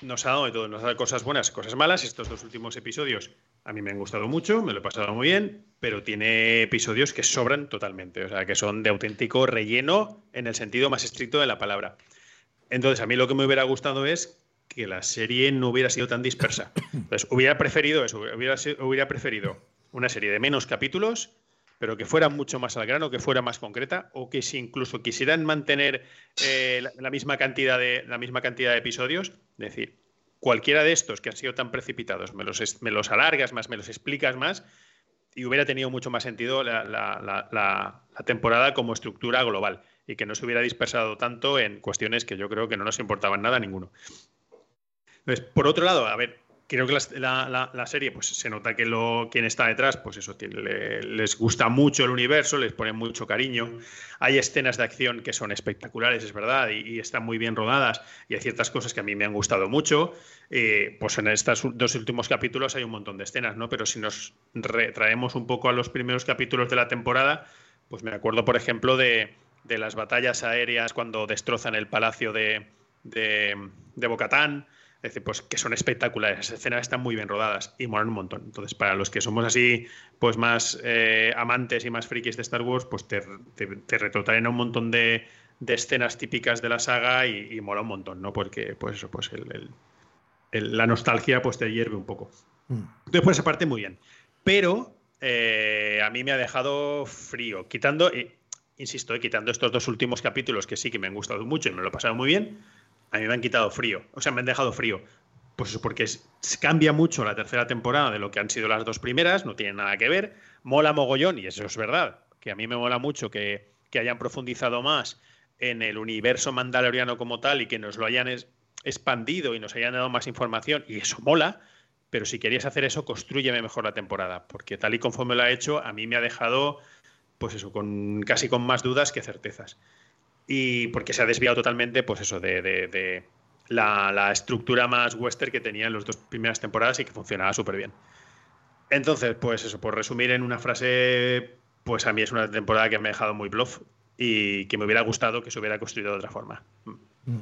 nos ha dado de todo, nos ha dado cosas buenas, cosas malas. Estos dos últimos episodios a mí me han gustado mucho, me lo he pasado muy bien, pero tiene episodios que sobran totalmente, o sea, que son de auténtico relleno en el sentido más estricto de la palabra. Entonces, a mí lo que me hubiera gustado es que la serie no hubiera sido tan dispersa. Entonces, hubiera preferido eso, hubiera, preferido una serie de menos capítulos, pero que fuera mucho más al grano, que fuera más concreta, o que si incluso quisieran mantener eh, la, misma cantidad de, la misma cantidad de episodios, es decir, cualquiera de estos que han sido tan precipitados, me los, me los alargas más, me los explicas más, y hubiera tenido mucho más sentido la, temporada como estructura global y que no se hubiera dispersado tanto en cuestiones que yo creo que no nos importaban nada a ninguno. Entonces, por otro lado, a ver, creo que la, serie, pues se nota que lo, quien está detrás, pues eso, les gusta mucho el universo, les pone mucho cariño. Hay escenas de acción que son espectaculares, es verdad, y, están muy bien rodadas, y hay ciertas cosas que a mí me han gustado mucho. Eh, pues en estos dos últimos capítulos hay un montón de escenas, ¿no? Pero si nos retraemos un poco a los primeros capítulos de la temporada, pues me acuerdo, por ejemplo, de, las batallas aéreas cuando destrozan el palacio de, de, de Bocatán es decir, pues que son espectaculares, las escenas están muy bien rodadas y molan un montón. Entonces, para los que somos así, pues más eh, amantes y más frikis de Star Wars, pues te, te, retrotraen a un montón de, escenas típicas de la saga y, mola un montón, ¿no? Porque, pues eso, pues la nostalgia pues te hierve un poco. Mm. Entonces, por esa parte, muy bien. Pero eh, a mí me ha dejado frío, quitando, insisto, eh, quitando estos dos últimos capítulos que sí que me han gustado mucho y me lo he pasado muy bien a mí me han quitado frío, o sea, me han dejado frío. Pues porque cambia mucho la tercera temporada de lo que han sido las dos primeras, no tiene nada que ver. Mola mogollón, y eso es verdad, que a mí me mola mucho que, hayan profundizado más en el universo mandaloriano como tal y que nos lo hayan expandido y nos hayan dado más información, y eso mola. Pero si querías hacer eso, construyeme mejor la temporada, porque tal y conforme lo ha hecho, a mí me ha dejado, pues eso, con casi con más dudas que certezas y porque se ha desviado totalmente, pues eso, de, la, estructura más western que tenía en las dos primeras temporadas y que funcionaba súper bien. Entonces, pues eso, por resumir en una frase, pues a mí es una temporada que me ha dejado muy bluff y que me hubiera gustado que se hubiera construido de otra forma. Mm.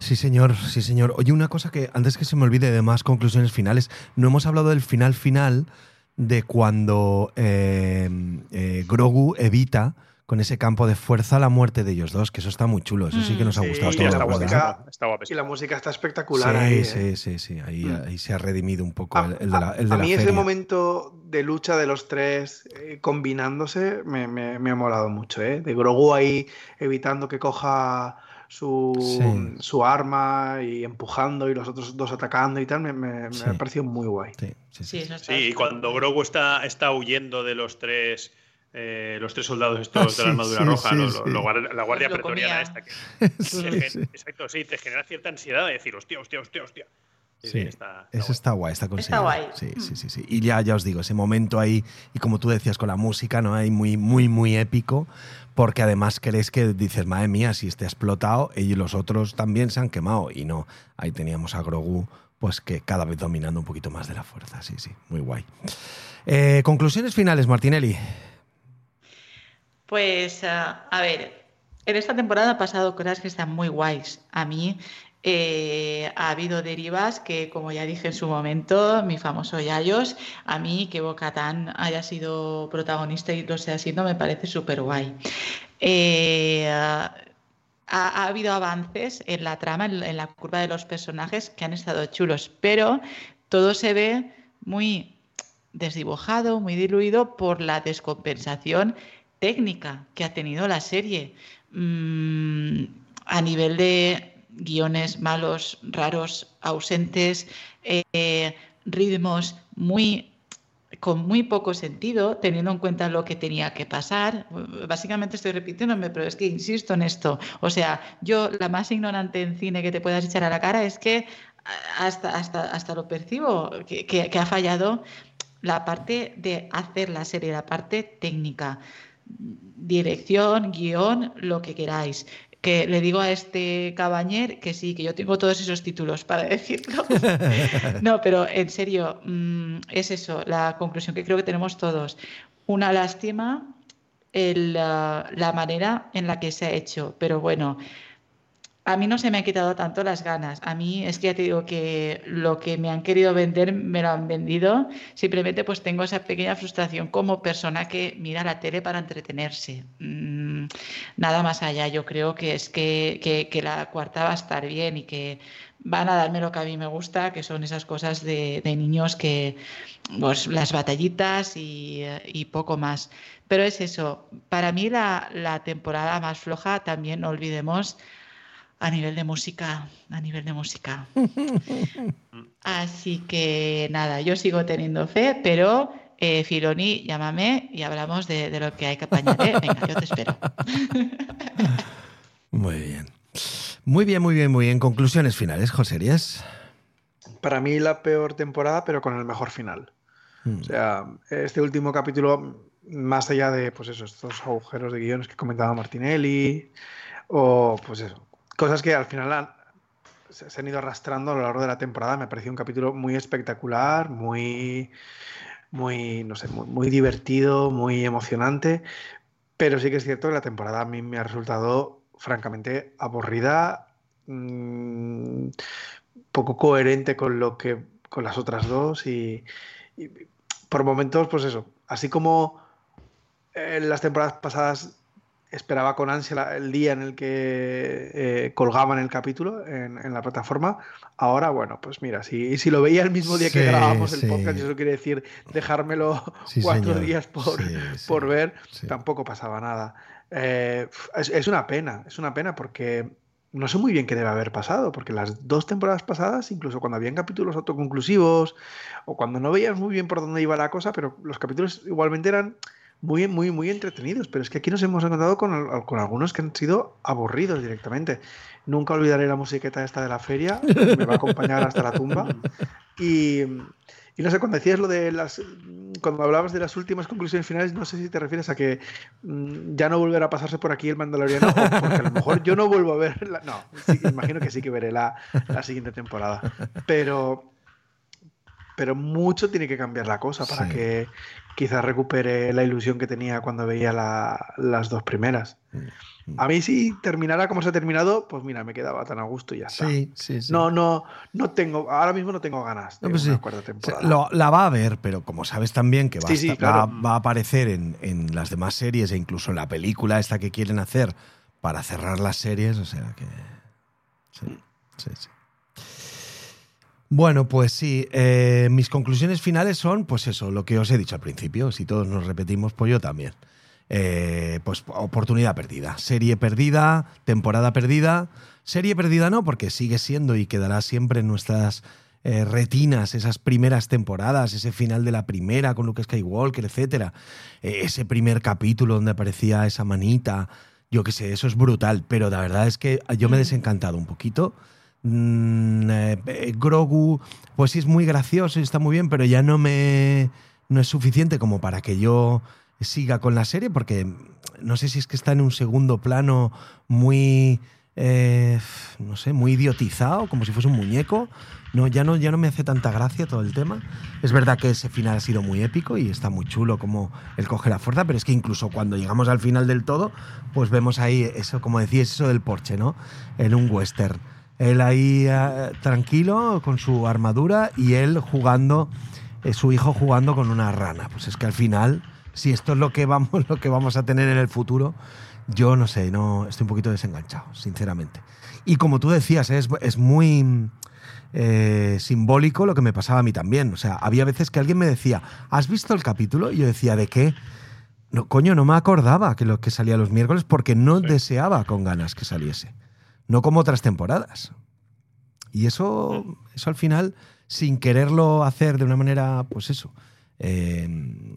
Sí, señor, sí, señor. Oye, una cosa que antes que se me olvide de más conclusiones finales, no hemos hablado del final final de cuando eh, eh, Grogu evita con ese campo de fuerza la muerte de ellos dos, que eso está muy chulo, eso sí que nos ha gustado sí, todo. La música, y la música está espectacular. Sí, ahí, sí, ¿eh? sí, sí, ahí, mm. ahí, se ha redimido un poco el, de la, el a mí ese momento de lucha de los tres eh, combinándose me, me, me, ha molado mucho, ¿eh? De Grogu ahí evitando que coja su, su, arma y empujando y los otros dos atacando y tal, me, me, me ha parecido muy guay. Sí, sí, sí. y cuando Grogu está, está huyendo de los tres eh, los tres soldados estos de la armadura roja, la guardia pretoriana esta. Que, exacto, sí, te genera cierta ansiedad de decir, hostia, hostia, hostia, hostia. Sí, está, eso está guay, está conseguido. Está guay. Sí, sí, sí, sí. Y ya, ya os digo, ese momento ahí, y como tú decías con la música, ¿no? Ahí muy, muy, muy épico, porque además crees que dices, madre mía, si este ha explotado, y los otros también se han quemado. Y no, ahí teníamos a Grogu, pues que cada vez dominando un poquito más de la fuerza. Sí, sí, muy guay. Eh, conclusiones finales, Martinelli. Pues, ah, a ver, en esta temporada ha pasado cosas que están muy guays. A mí eh, ha habido derivas que, como ya dije en su momento, mi famoso Yayos, a mí que Bocatán haya sido protagonista y lo sea siendo me parece súper guay. Eh, ha, habido avances en la trama, en, la curva de los personajes que han estado chulos, pero todo se ve muy desdibujado, muy diluido por la descompensación técnica que ha tenido la serie. Mm, a nivel de guiones malos, raros, ausentes, eh, ritmos muy con muy poco sentido, teniendo en cuenta lo que tenía que pasar. Básicamente estoy repitiéndome, pero es que insisto en esto. O sea, yo la más ignorante en cine que te puedas echar a la cara es que hasta, hasta, hasta lo percibo, que, que ha fallado la parte de hacer la serie, la parte técnica dirección, guion, lo que queráis. Que le digo a este cabañer que sí, que yo tengo todos esos títulos para decirlo. no, pero en serio, mm, es eso, la conclusión que creo que tenemos todos. Una lástima la manera en la que se ha hecho, pero bueno, a mí no se me han quitado tanto las ganas. A mí es que ya te digo que lo que me han querido vender me lo han vendido. Simplemente pues tengo esa pequeña frustración como persona que mira la tele para entretenerse. Mm, nada más allá. Yo creo que es que, la cuarta va a estar bien y que van a darme lo que a mí me gusta, que son esas cosas de, niños que, pues las batallitas y, y, poco más. Pero es eso, para mí la, la temporada más floja, también no olvidemos, a nivel de música, a nivel de música. Así que nada, yo sigo teniendo fe, pero eh, Filoni, llámame y hablamos de, lo que hay que apañar. ¿eh? Venga, yo te espero. Muy bien. Muy bien, muy bien, muy bien. Conclusiones finales, José Rías. Para mí la peor temporada, pero con el mejor final. Hmm. O sea, este último capítulo, más allá de pues eso, estos agujeros de guiones que comentaba Martinelli, o pues eso, cosas que al final se, han ido arrastrando a lo largo de la temporada. Me ha parecido un capítulo muy espectacular, muy, muy, no sé, muy, divertido, muy emocionante. Pero sí que es cierto que la temporada a mí me ha resultado francamente aburrida, mm, poco coherente con lo que con las otras dos y, por momentos, pues eso, así como en las temporadas pasadas esperaba con ansia el día en el que eh, colgaban el capítulo en, la plataforma. Ahora, bueno, pues mira, si, si lo veía el mismo día que grabamos el podcast, eso quiere decir dejármelo cuatro días por, por ver, tampoco pasaba nada. Eh, es, una pena, es una pena porque no sé muy bien qué debe haber pasado, porque las dos temporadas pasadas, incluso cuando habían capítulos autoconclusivos o cuando no veías muy bien por dónde iba la cosa, pero los capítulos igualmente eran muy, muy, muy entretenidos, pero es que aquí nos hemos encontrado con, con, algunos que han sido aburridos directamente. Nunca olvidaré la musiqueta esta de la feria, me va a acompañar hasta la tumba. Y, y, no sé, cuando decías lo de las. Cuando hablabas de las últimas conclusiones finales, no sé si te refieres a que mm, ya no volverá a pasarse por aquí el Mandaloriano, porque a lo mejor yo no vuelvo a ver. La, no, imagino que sí que veré la, la siguiente temporada. Pero pero mucho tiene que cambiar la cosa para que quizás recupere la ilusión que tenía cuando veía las dos primeras. Mm, mm. A mí si terminara como se ha terminado, pues mira, me quedaba tan a gusto y ya está. Sí, sí, sí. No, no, no tengo, ahora mismo no tengo ganas de pues una cuarta temporada. la va a ver, pero como sabes también que va, a, va, a aparecer en, en, las demás series e incluso en la película esta que quieren hacer para cerrar las series, o sea que... Sí, sí, sí. Bueno, pues sí, eh, mis conclusiones finales son, pues eso, lo que os he dicho al principio, si todos nos repetimos, pues yo también. Eh, pues oportunidad perdida, serie perdida, temporada perdida, serie perdida no, porque sigue siendo y quedará siempre en nuestras eh, retinas esas primeras temporadas, ese final de la primera con Luke Skywalker, etcétera, ese primer capítulo donde aparecía esa manita, yo qué sé, eso es brutal, pero la verdad es que yo me he desencantado un poquito. Mm, eh, Grogu, pues sí es muy gracioso y está muy bien, pero ya no me no es suficiente como para que yo siga con la serie, porque no sé si es que está en un segundo plano muy, eh, no sé, muy idiotizado, como si fuese un muñeco. No ya, no, ya no me hace tanta gracia todo el tema. Es verdad que ese final ha sido muy épico y está muy chulo como él coge la fuerza, pero es que incluso cuando llegamos al final del todo, pues vemos ahí eso, como decías, eso del Porsche, ¿no? En un western él ahí eh, tranquilo con su armadura y él jugando, eh, su hijo jugando con una rana. Pues es que al final, si esto es lo que vamos, lo que vamos a tener en el futuro, yo no sé, no estoy un poquito desenganchado, sinceramente. Y como tú decías, es, es muy eh, simbólico lo que me pasaba a mí también. O sea, había veces que alguien me decía, ¿has visto el capítulo? Y yo decía, ¿de qué? No, coño, no me acordaba que lo que salía los miércoles porque no deseaba con ganas que saliese no como otras temporadas. Y eso, eso al final, sin quererlo hacer de una manera, pues eso, eh,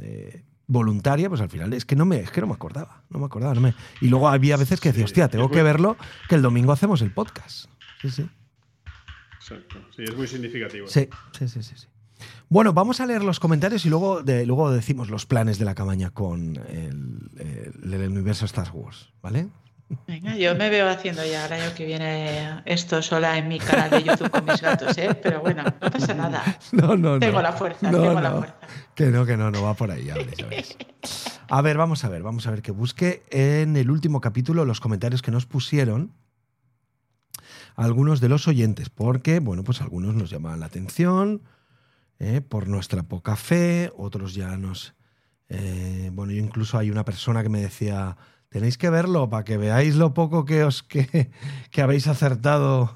eh, voluntaria, pues al final es que no me, es que no me acordaba, no me acordaba. No me... Y luego había veces que decía, hostia, tengo que verlo, que el domingo hacemos el podcast. Sí, sí. Exacto. Sí, es muy significativo. Sí, sí, sí, sí. Bueno, vamos a leer los comentarios y luego, luego decimos los planes de la cabaña con el, el universo Star Wars, ¿vale? Venga, yo me veo haciendo ya el año que viene esto sola en mi canal de YouTube con mis gatos, ¿eh? Pero bueno, no pasa nada. No, no, tengo la fuerza, tengo la fuerza. Que no, que no, no va por ahí, ya A ver, vamos a ver, vamos a ver que busque en el último capítulo los comentarios que nos pusieron. algunos de los oyentes, porque, bueno, pues algunos nos llamaban la atención eh, por nuestra poca fe, otros ya nos... Eh, bueno, incluso hay una persona que me decía, tenéis que verlo para que veáis lo poco que os que, que habéis acertado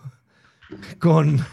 con,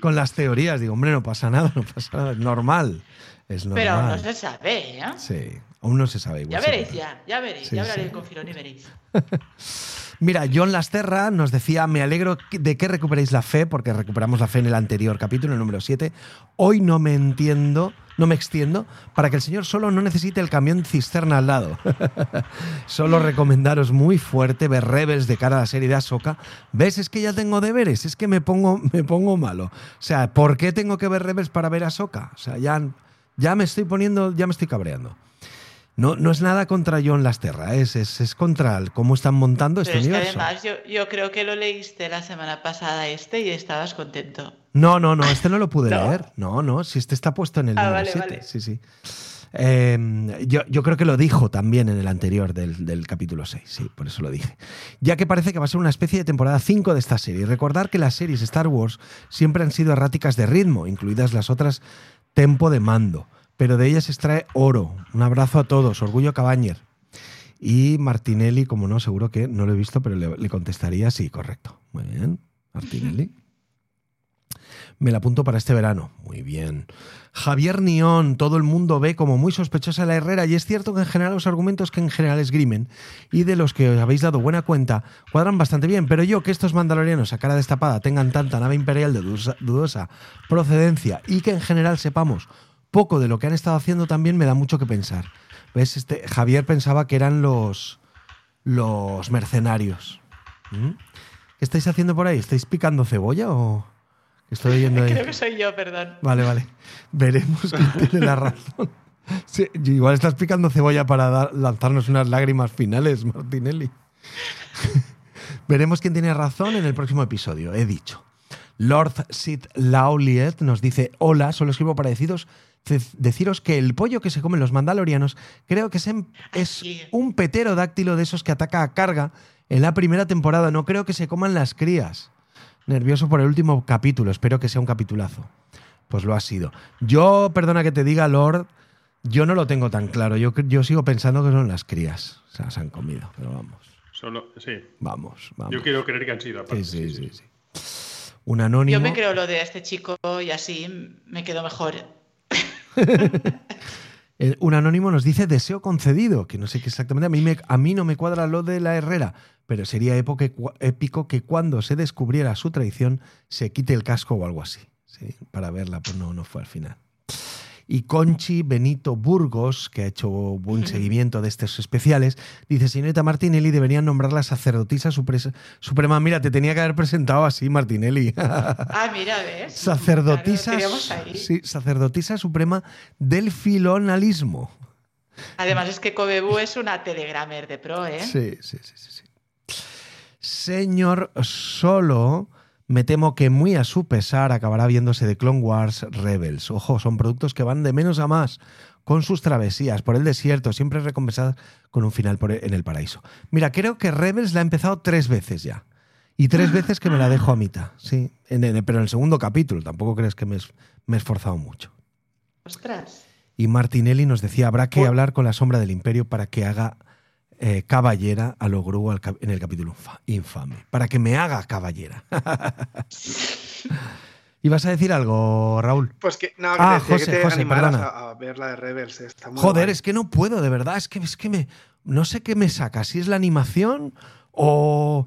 con las teorías. Digo, hombre, no pasa nada, no pasa nada, es normal. Es normal. Pero no se sabe, ¿eh? Sí, aún no se sabe. Igual Ya veréis, ya, ya veréis. Sí, ya hablaré sí. con Filón y veréis. Mira, John Lasterra nos decía, me alegro de que recuperéis la fe, porque recuperamos la fe en el anterior capítulo, el número 7. Hoy no me entiendo, no me extiendo, para que el señor solo no necesite el camión cisterna al lado. solo recomendaros muy fuerte ver Rebels de cara a la serie de Ahsoka. ¿Ves? Es que ya tengo deberes, es que me pongo, me pongo malo. O sea, ¿por qué tengo que ver Rebels para ver Ahsoka? O sea, ya, ya me estoy poniendo, ya me estoy cabreando. No, no es nada contra John Lasterra, es, es, es contra el- cómo están montando este Pero es que universo. además yo, yo creo que lo leíste la semana pasada este y estabas contento. No, no, no, este no lo pude ¿No? leer. No, no, si este está puesto en el Ah, número vale, 7. vale. Sí, sí. Eh, yo, yo creo que lo dijo también en el anterior del, del capítulo 6, sí, por eso lo dije. Ya que parece que va a ser una especie de temporada 5 de esta serie. Recordar que las series Star Wars siempre han sido erráticas de ritmo, incluidas las otras tempo de mando, pero de ellas extrae oro. Un abrazo a todos, orgullo Cabañer. Y Martinelli, como no, seguro que no lo he visto, pero le, le contestaría sí, correcto. Muy bien, Martinelli. Me la apunto para este verano. Muy bien. Javier Nión, todo el mundo ve como muy sospechosa la Herrera y es cierto que en general los argumentos que en general esgrimen y de los que os habéis dado buena cuenta cuadran bastante bien, pero yo que estos mandalorianos a cara destapada tengan tanta nave imperial de dudosa, procedencia y que en general sepamos poco de lo que han estado haciendo también me da mucho que pensar. ¿Ves? Este, Javier pensaba que eran los, los mercenarios. ¿Mm? ¿Qué estáis haciendo por ahí? ¿Estáis picando cebolla o...? Estoy oyendo ahí. Creo que soy yo, perdón. Vale, vale. Veremos quién tiene la razón. Sí, igual estás picando cebolla para dar- lanzarnos unas lágrimas finales, Martinelli. Veremos quién tiene razón en el próximo episodio, he dicho. Lord Sid Lauliet nos dice, hola, solo escribo para deciros, deciros que el pollo que se comen los mandalorianos creo que es, un peterodáctilo de esos que ataca a carga en la primera temporada. No creo que se coman las crías. Nervioso por el último capítulo, espero que sea un capitulazo. Pues lo ha sido. Yo, perdona que te diga, Lord, yo no lo tengo tan claro. Yo, yo sigo pensando que son las crías. O sea, se han comido, pero vamos, Solo, sí. vamos, vamos. Yo quiero creer que han sido aparte. Sí, sí, sí, sí. Un anónimo. Yo me creo lo de este chico y así me quedo mejor. Eh, Un anónimo nos dice deseo concedido, que no sé qué exactamente. A mí, me- a mí no me cuadra lo de la Herrera, pero sería épico que cuando se descubriera su traición se quite el casco o algo así. Sí, para verla, pues no, no fue al final. Y Conchi Benito Burgos, que ha hecho buen seguimiento de estos especiales, dice, señorita Martinelli, deberían nombrarla sacerdotisa supre- suprema. Mira, te tenía que haber presentado así, Martinelli. Ah, mira, ¿ves? sacerdotisa, Claro, sí, sacerdotisa suprema del filonalismo. Además es que Kobebu es una telegramer de pro, ¿eh? Sí, sí, sí, sí, sí. Señor Solo, me temo que muy a su pesar acabará viéndose de Clone Wars Rebels. Ojo, son productos que van de menos a más con sus travesías por el desierto, siempre recompensadas con un final por- en el paraíso. Mira, creo que Rebels la ha empezado tres veces ya. Y tres veces que me la dejo a mitad, sí. En el- pero en el segundo capítulo, tampoco crees que me, es- me he esforzado mucho. Ostras. Y Martinelli nos decía, habrá que hablar con la sombra del imperio para que haga eh, caballera a lo cap- en el capítulo infa- infame. Para que me haga caballera. ¿Ibas a decir algo, Raúl? Pues que, no, que Ah, te José, que te José, a, a ver la de Rebels. eh, Está muy Joder, es que no puedo, de verdad. Es que, es que me. No sé qué me saca. Si es la animación o.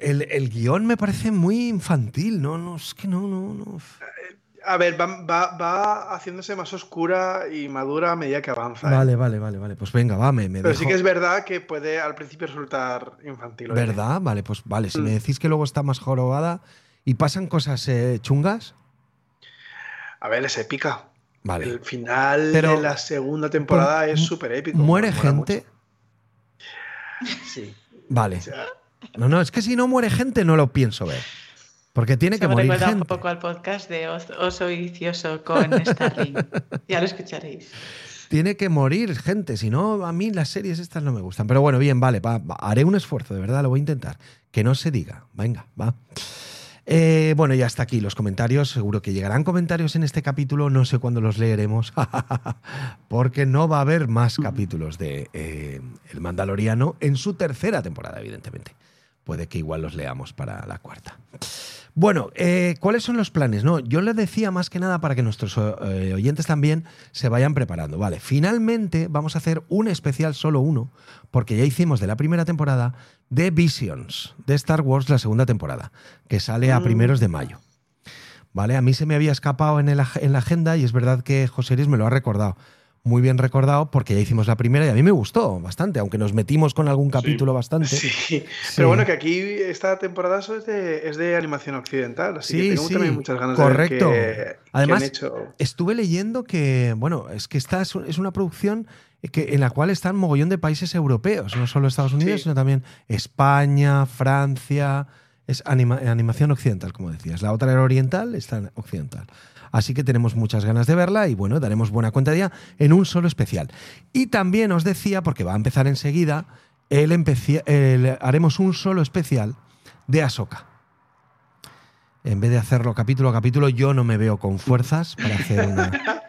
El, el guion me parece muy infantil. No, no, es que no, no, no. A ver, va, va- va haciéndose más oscura y madura a medida que avanza. ¿eh? Vale, vale, vale, vale. Pues venga, va, me, me Pero dejo- sí que es verdad que puede al principio resultar infantil. oye. ¿Verdad? Vale, pues vale. Si Mm. me decís que luego está más jorobada y pasan cosas eh, chungas, A ver, es épica. vale. El final Pero- de la segunda temporada es súper épico. ¿Muere gente? mucho. Sí. Vale. O sea, No, no, es que si no muere gente no lo pienso ver. Porque tiene que Eso me morir recuerda un gente. poco al podcast de Os- Oso Vicioso con Starling. ya lo escucharéis. Tiene que morir gente, si no, a mí las series estas no me gustan. Pero bueno, bien, vale, va, va, haré un esfuerzo, de verdad, lo voy a intentar. Que no se diga. Venga, va. Eh, bueno, ya hasta aquí los comentarios. Seguro que llegarán comentarios en este capítulo. No sé cuándo los leeremos, porque no va a haber más capítulos de eh, El Mandaloriano en su tercera temporada, evidentemente. Puede que igual los leamos para la cuarta. Bueno, eh, ¿cuáles son los planes? No, yo les decía más que nada para que nuestros eh, oyentes también se vayan preparando. Vale, finalmente vamos a hacer un especial, solo uno, porque ya hicimos de la primera temporada de Visions, de Star Wars, la segunda temporada, que sale a primeros de mayo. Vale, a mí se me había escapado en, el en la agenda y es verdad que José Luis me lo ha recordado. Muy bien recordado porque ya hicimos la primera y a mí me gustó bastante, aunque nos metimos con algún capítulo bastante. Sí. Pero bueno, que aquí esta temporada es de, es de animación occidental, así Sí, que tengo sí, también muchas ganas correcto. de ver qué, qué Además, han hecho. Estuve leyendo que, bueno, es que esta es es una producción que, en la cual están mogollón de países europeos, no solo Estados Unidos, Sí. sino también España, Francia. Es anima- animación occidental, como decías. La otra era oriental, esta en occidental. Así que tenemos muchas ganas de verla y bueno, daremos buena cuenta de ella en un solo especial. Y también os decía, porque va a empezar enseguida, el empeci- el- haremos un solo especial de Ahsoka. En vez de hacerlo capítulo a capítulo, yo no me veo con fuerzas para hacer una-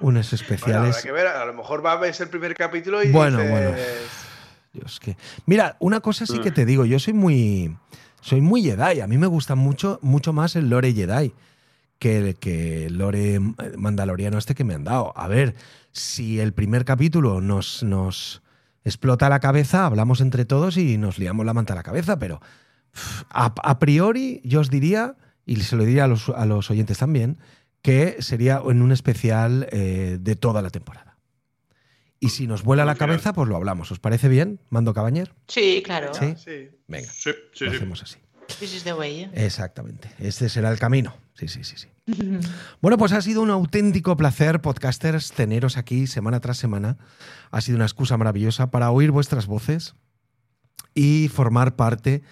unos Bueno, especiales. que ver, a lo mejor va a ver el primer capítulo y Bueno, dices, bueno. Dios, que... Mira, una cosa sí que te digo, yo soy muy soy muy Jedi, a mí me gusta mucho mucho más el lore Jedi que el, que lore mandaloriano este que me han dado. A ver, si el primer capítulo nos, nos explota la cabeza, hablamos entre todos y nos liamos la manta a la cabeza, pero a, a priori yo os diría, y se lo diría a los, a los oyentes también, que sería en un especial eh, de toda la temporada. Y si nos vuela la cabeza, pues lo hablamos. ¿Os parece bien, Mando Cabañer? Sí, claro. Sí. Sí. Venga, Sí, sí, lo sí. hacemos así. This is the way. Exactamente. Este será el camino. Sí, sí, sí, sí. Bueno, pues ha sido un auténtico placer, podcasters, teneros aquí semana tras semana. Ha sido una excusa maravillosa para oír vuestras voces y formar parte,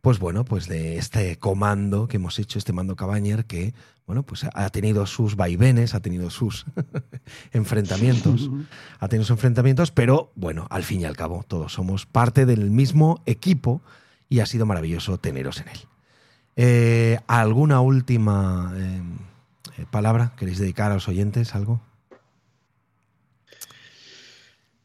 pues bueno, pues de este comando que hemos hecho, este mando Cabañer, que, bueno, pues ha tenido sus vaivenes, ha tenido sus enfrentamientos, ha tenido sus enfrentamientos, pero bueno, al fin y al cabo, todos somos parte del mismo equipo y ha sido maravilloso teneros en él. Eh, ¿Alguna última eh, eh, palabra queréis dedicar a los oyentes? ¿Algo?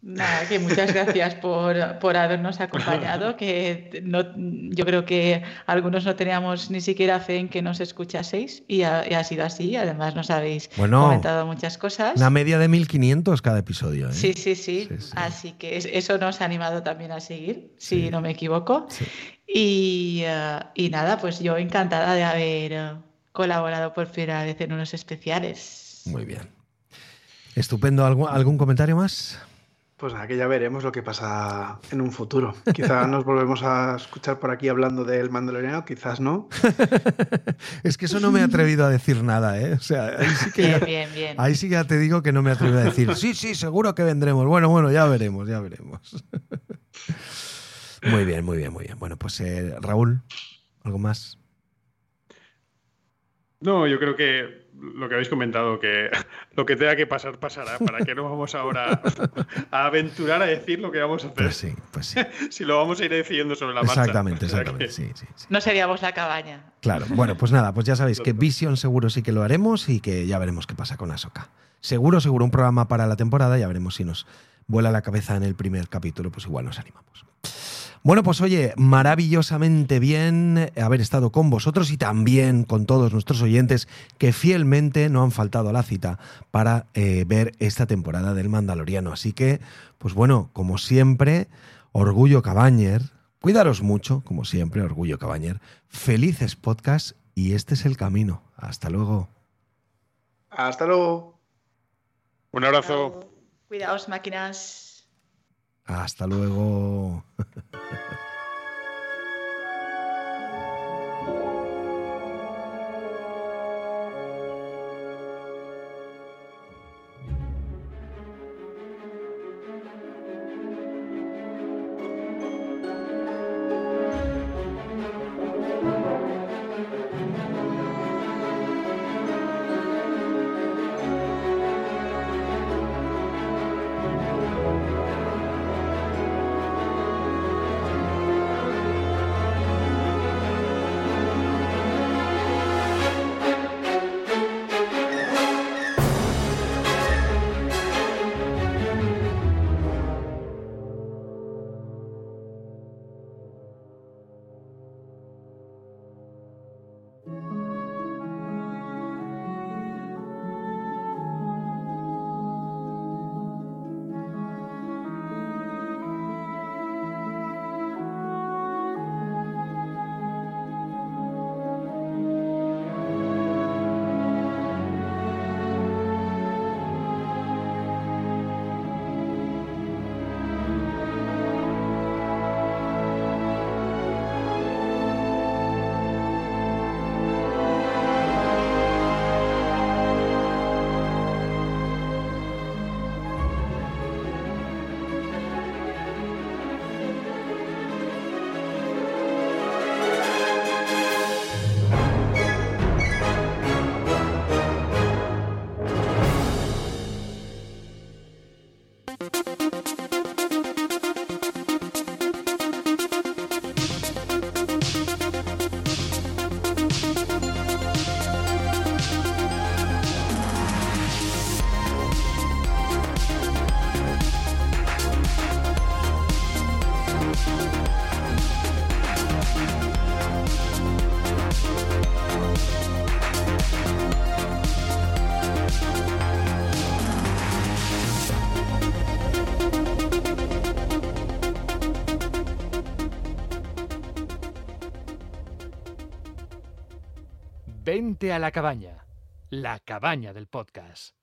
Nada, que muchas gracias por, por habernos acompañado, que no, yo creo que algunos no teníamos ni siquiera fe en que nos escuchaseis y ha, y ha sido así, además nos habéis Bueno, comentado muchas cosas. Una media de 1500 cada episodio. ¿eh? Sí, sí, sí, Sí, sí. Así que es- eso nos ha animado también a seguir, si Sí. no me equivoco. Sí. Y, y nada, pues yo encantada de haber eh, colaborado por primera vez en unos especiales. Muy bien. Estupendo. ¿Algún, ¿Algún comentario más? Pues nada, que ya veremos lo que pasa en un futuro. Quizás nos volvemos a escuchar por aquí hablando del Mandaloriano, quizás no. Es que eso no me he atrevido a decir nada, ¿eh? O sea, ahí sí que Bien, ya, bien, bien. ahí sí que ya te digo que no me atrevo a decir, sí, sí, seguro que vendremos. Bueno, bueno, ya veremos, ya veremos. Muy bien, muy bien, muy bien. Bueno, pues eh, Raúl, ¿algo más? No, yo creo que lo que habéis comentado, que lo que tenga que pasar, pasará. ¿Para qué no vamos ahora a aventurar a decir lo que vamos a hacer? Pues sí, pues sí. Si lo vamos a ir decidiendo sobre la marcha. Exactamente, exactamente. que- Sí, sí, sí. No seríamos la cabaña. Claro, bueno, pues nada, pues ya sabéis que Vision seguro sí que lo haremos y que ya veremos qué pasa con Ahsoka. Seguro, seguro un programa para la temporada, ya veremos si nos vuela la cabeza en el primer capítulo, pues igual nos animamos. Bueno, pues oye, maravillosamente bien haber estado con vosotros y también con todos nuestros oyentes que fielmente no han faltado a la cita para eh, ver esta temporada del Mandaloriano. Así que, pues bueno, como siempre, Orgullo Cabañer, cuidaros mucho, como siempre, Orgullo Cabañer, felices podcast y este es el camino. Hasta luego. Hasta luego. Un abrazo. Cuidaos, máquinas. Hasta luego. A la cabaña, la cabaña del podcast.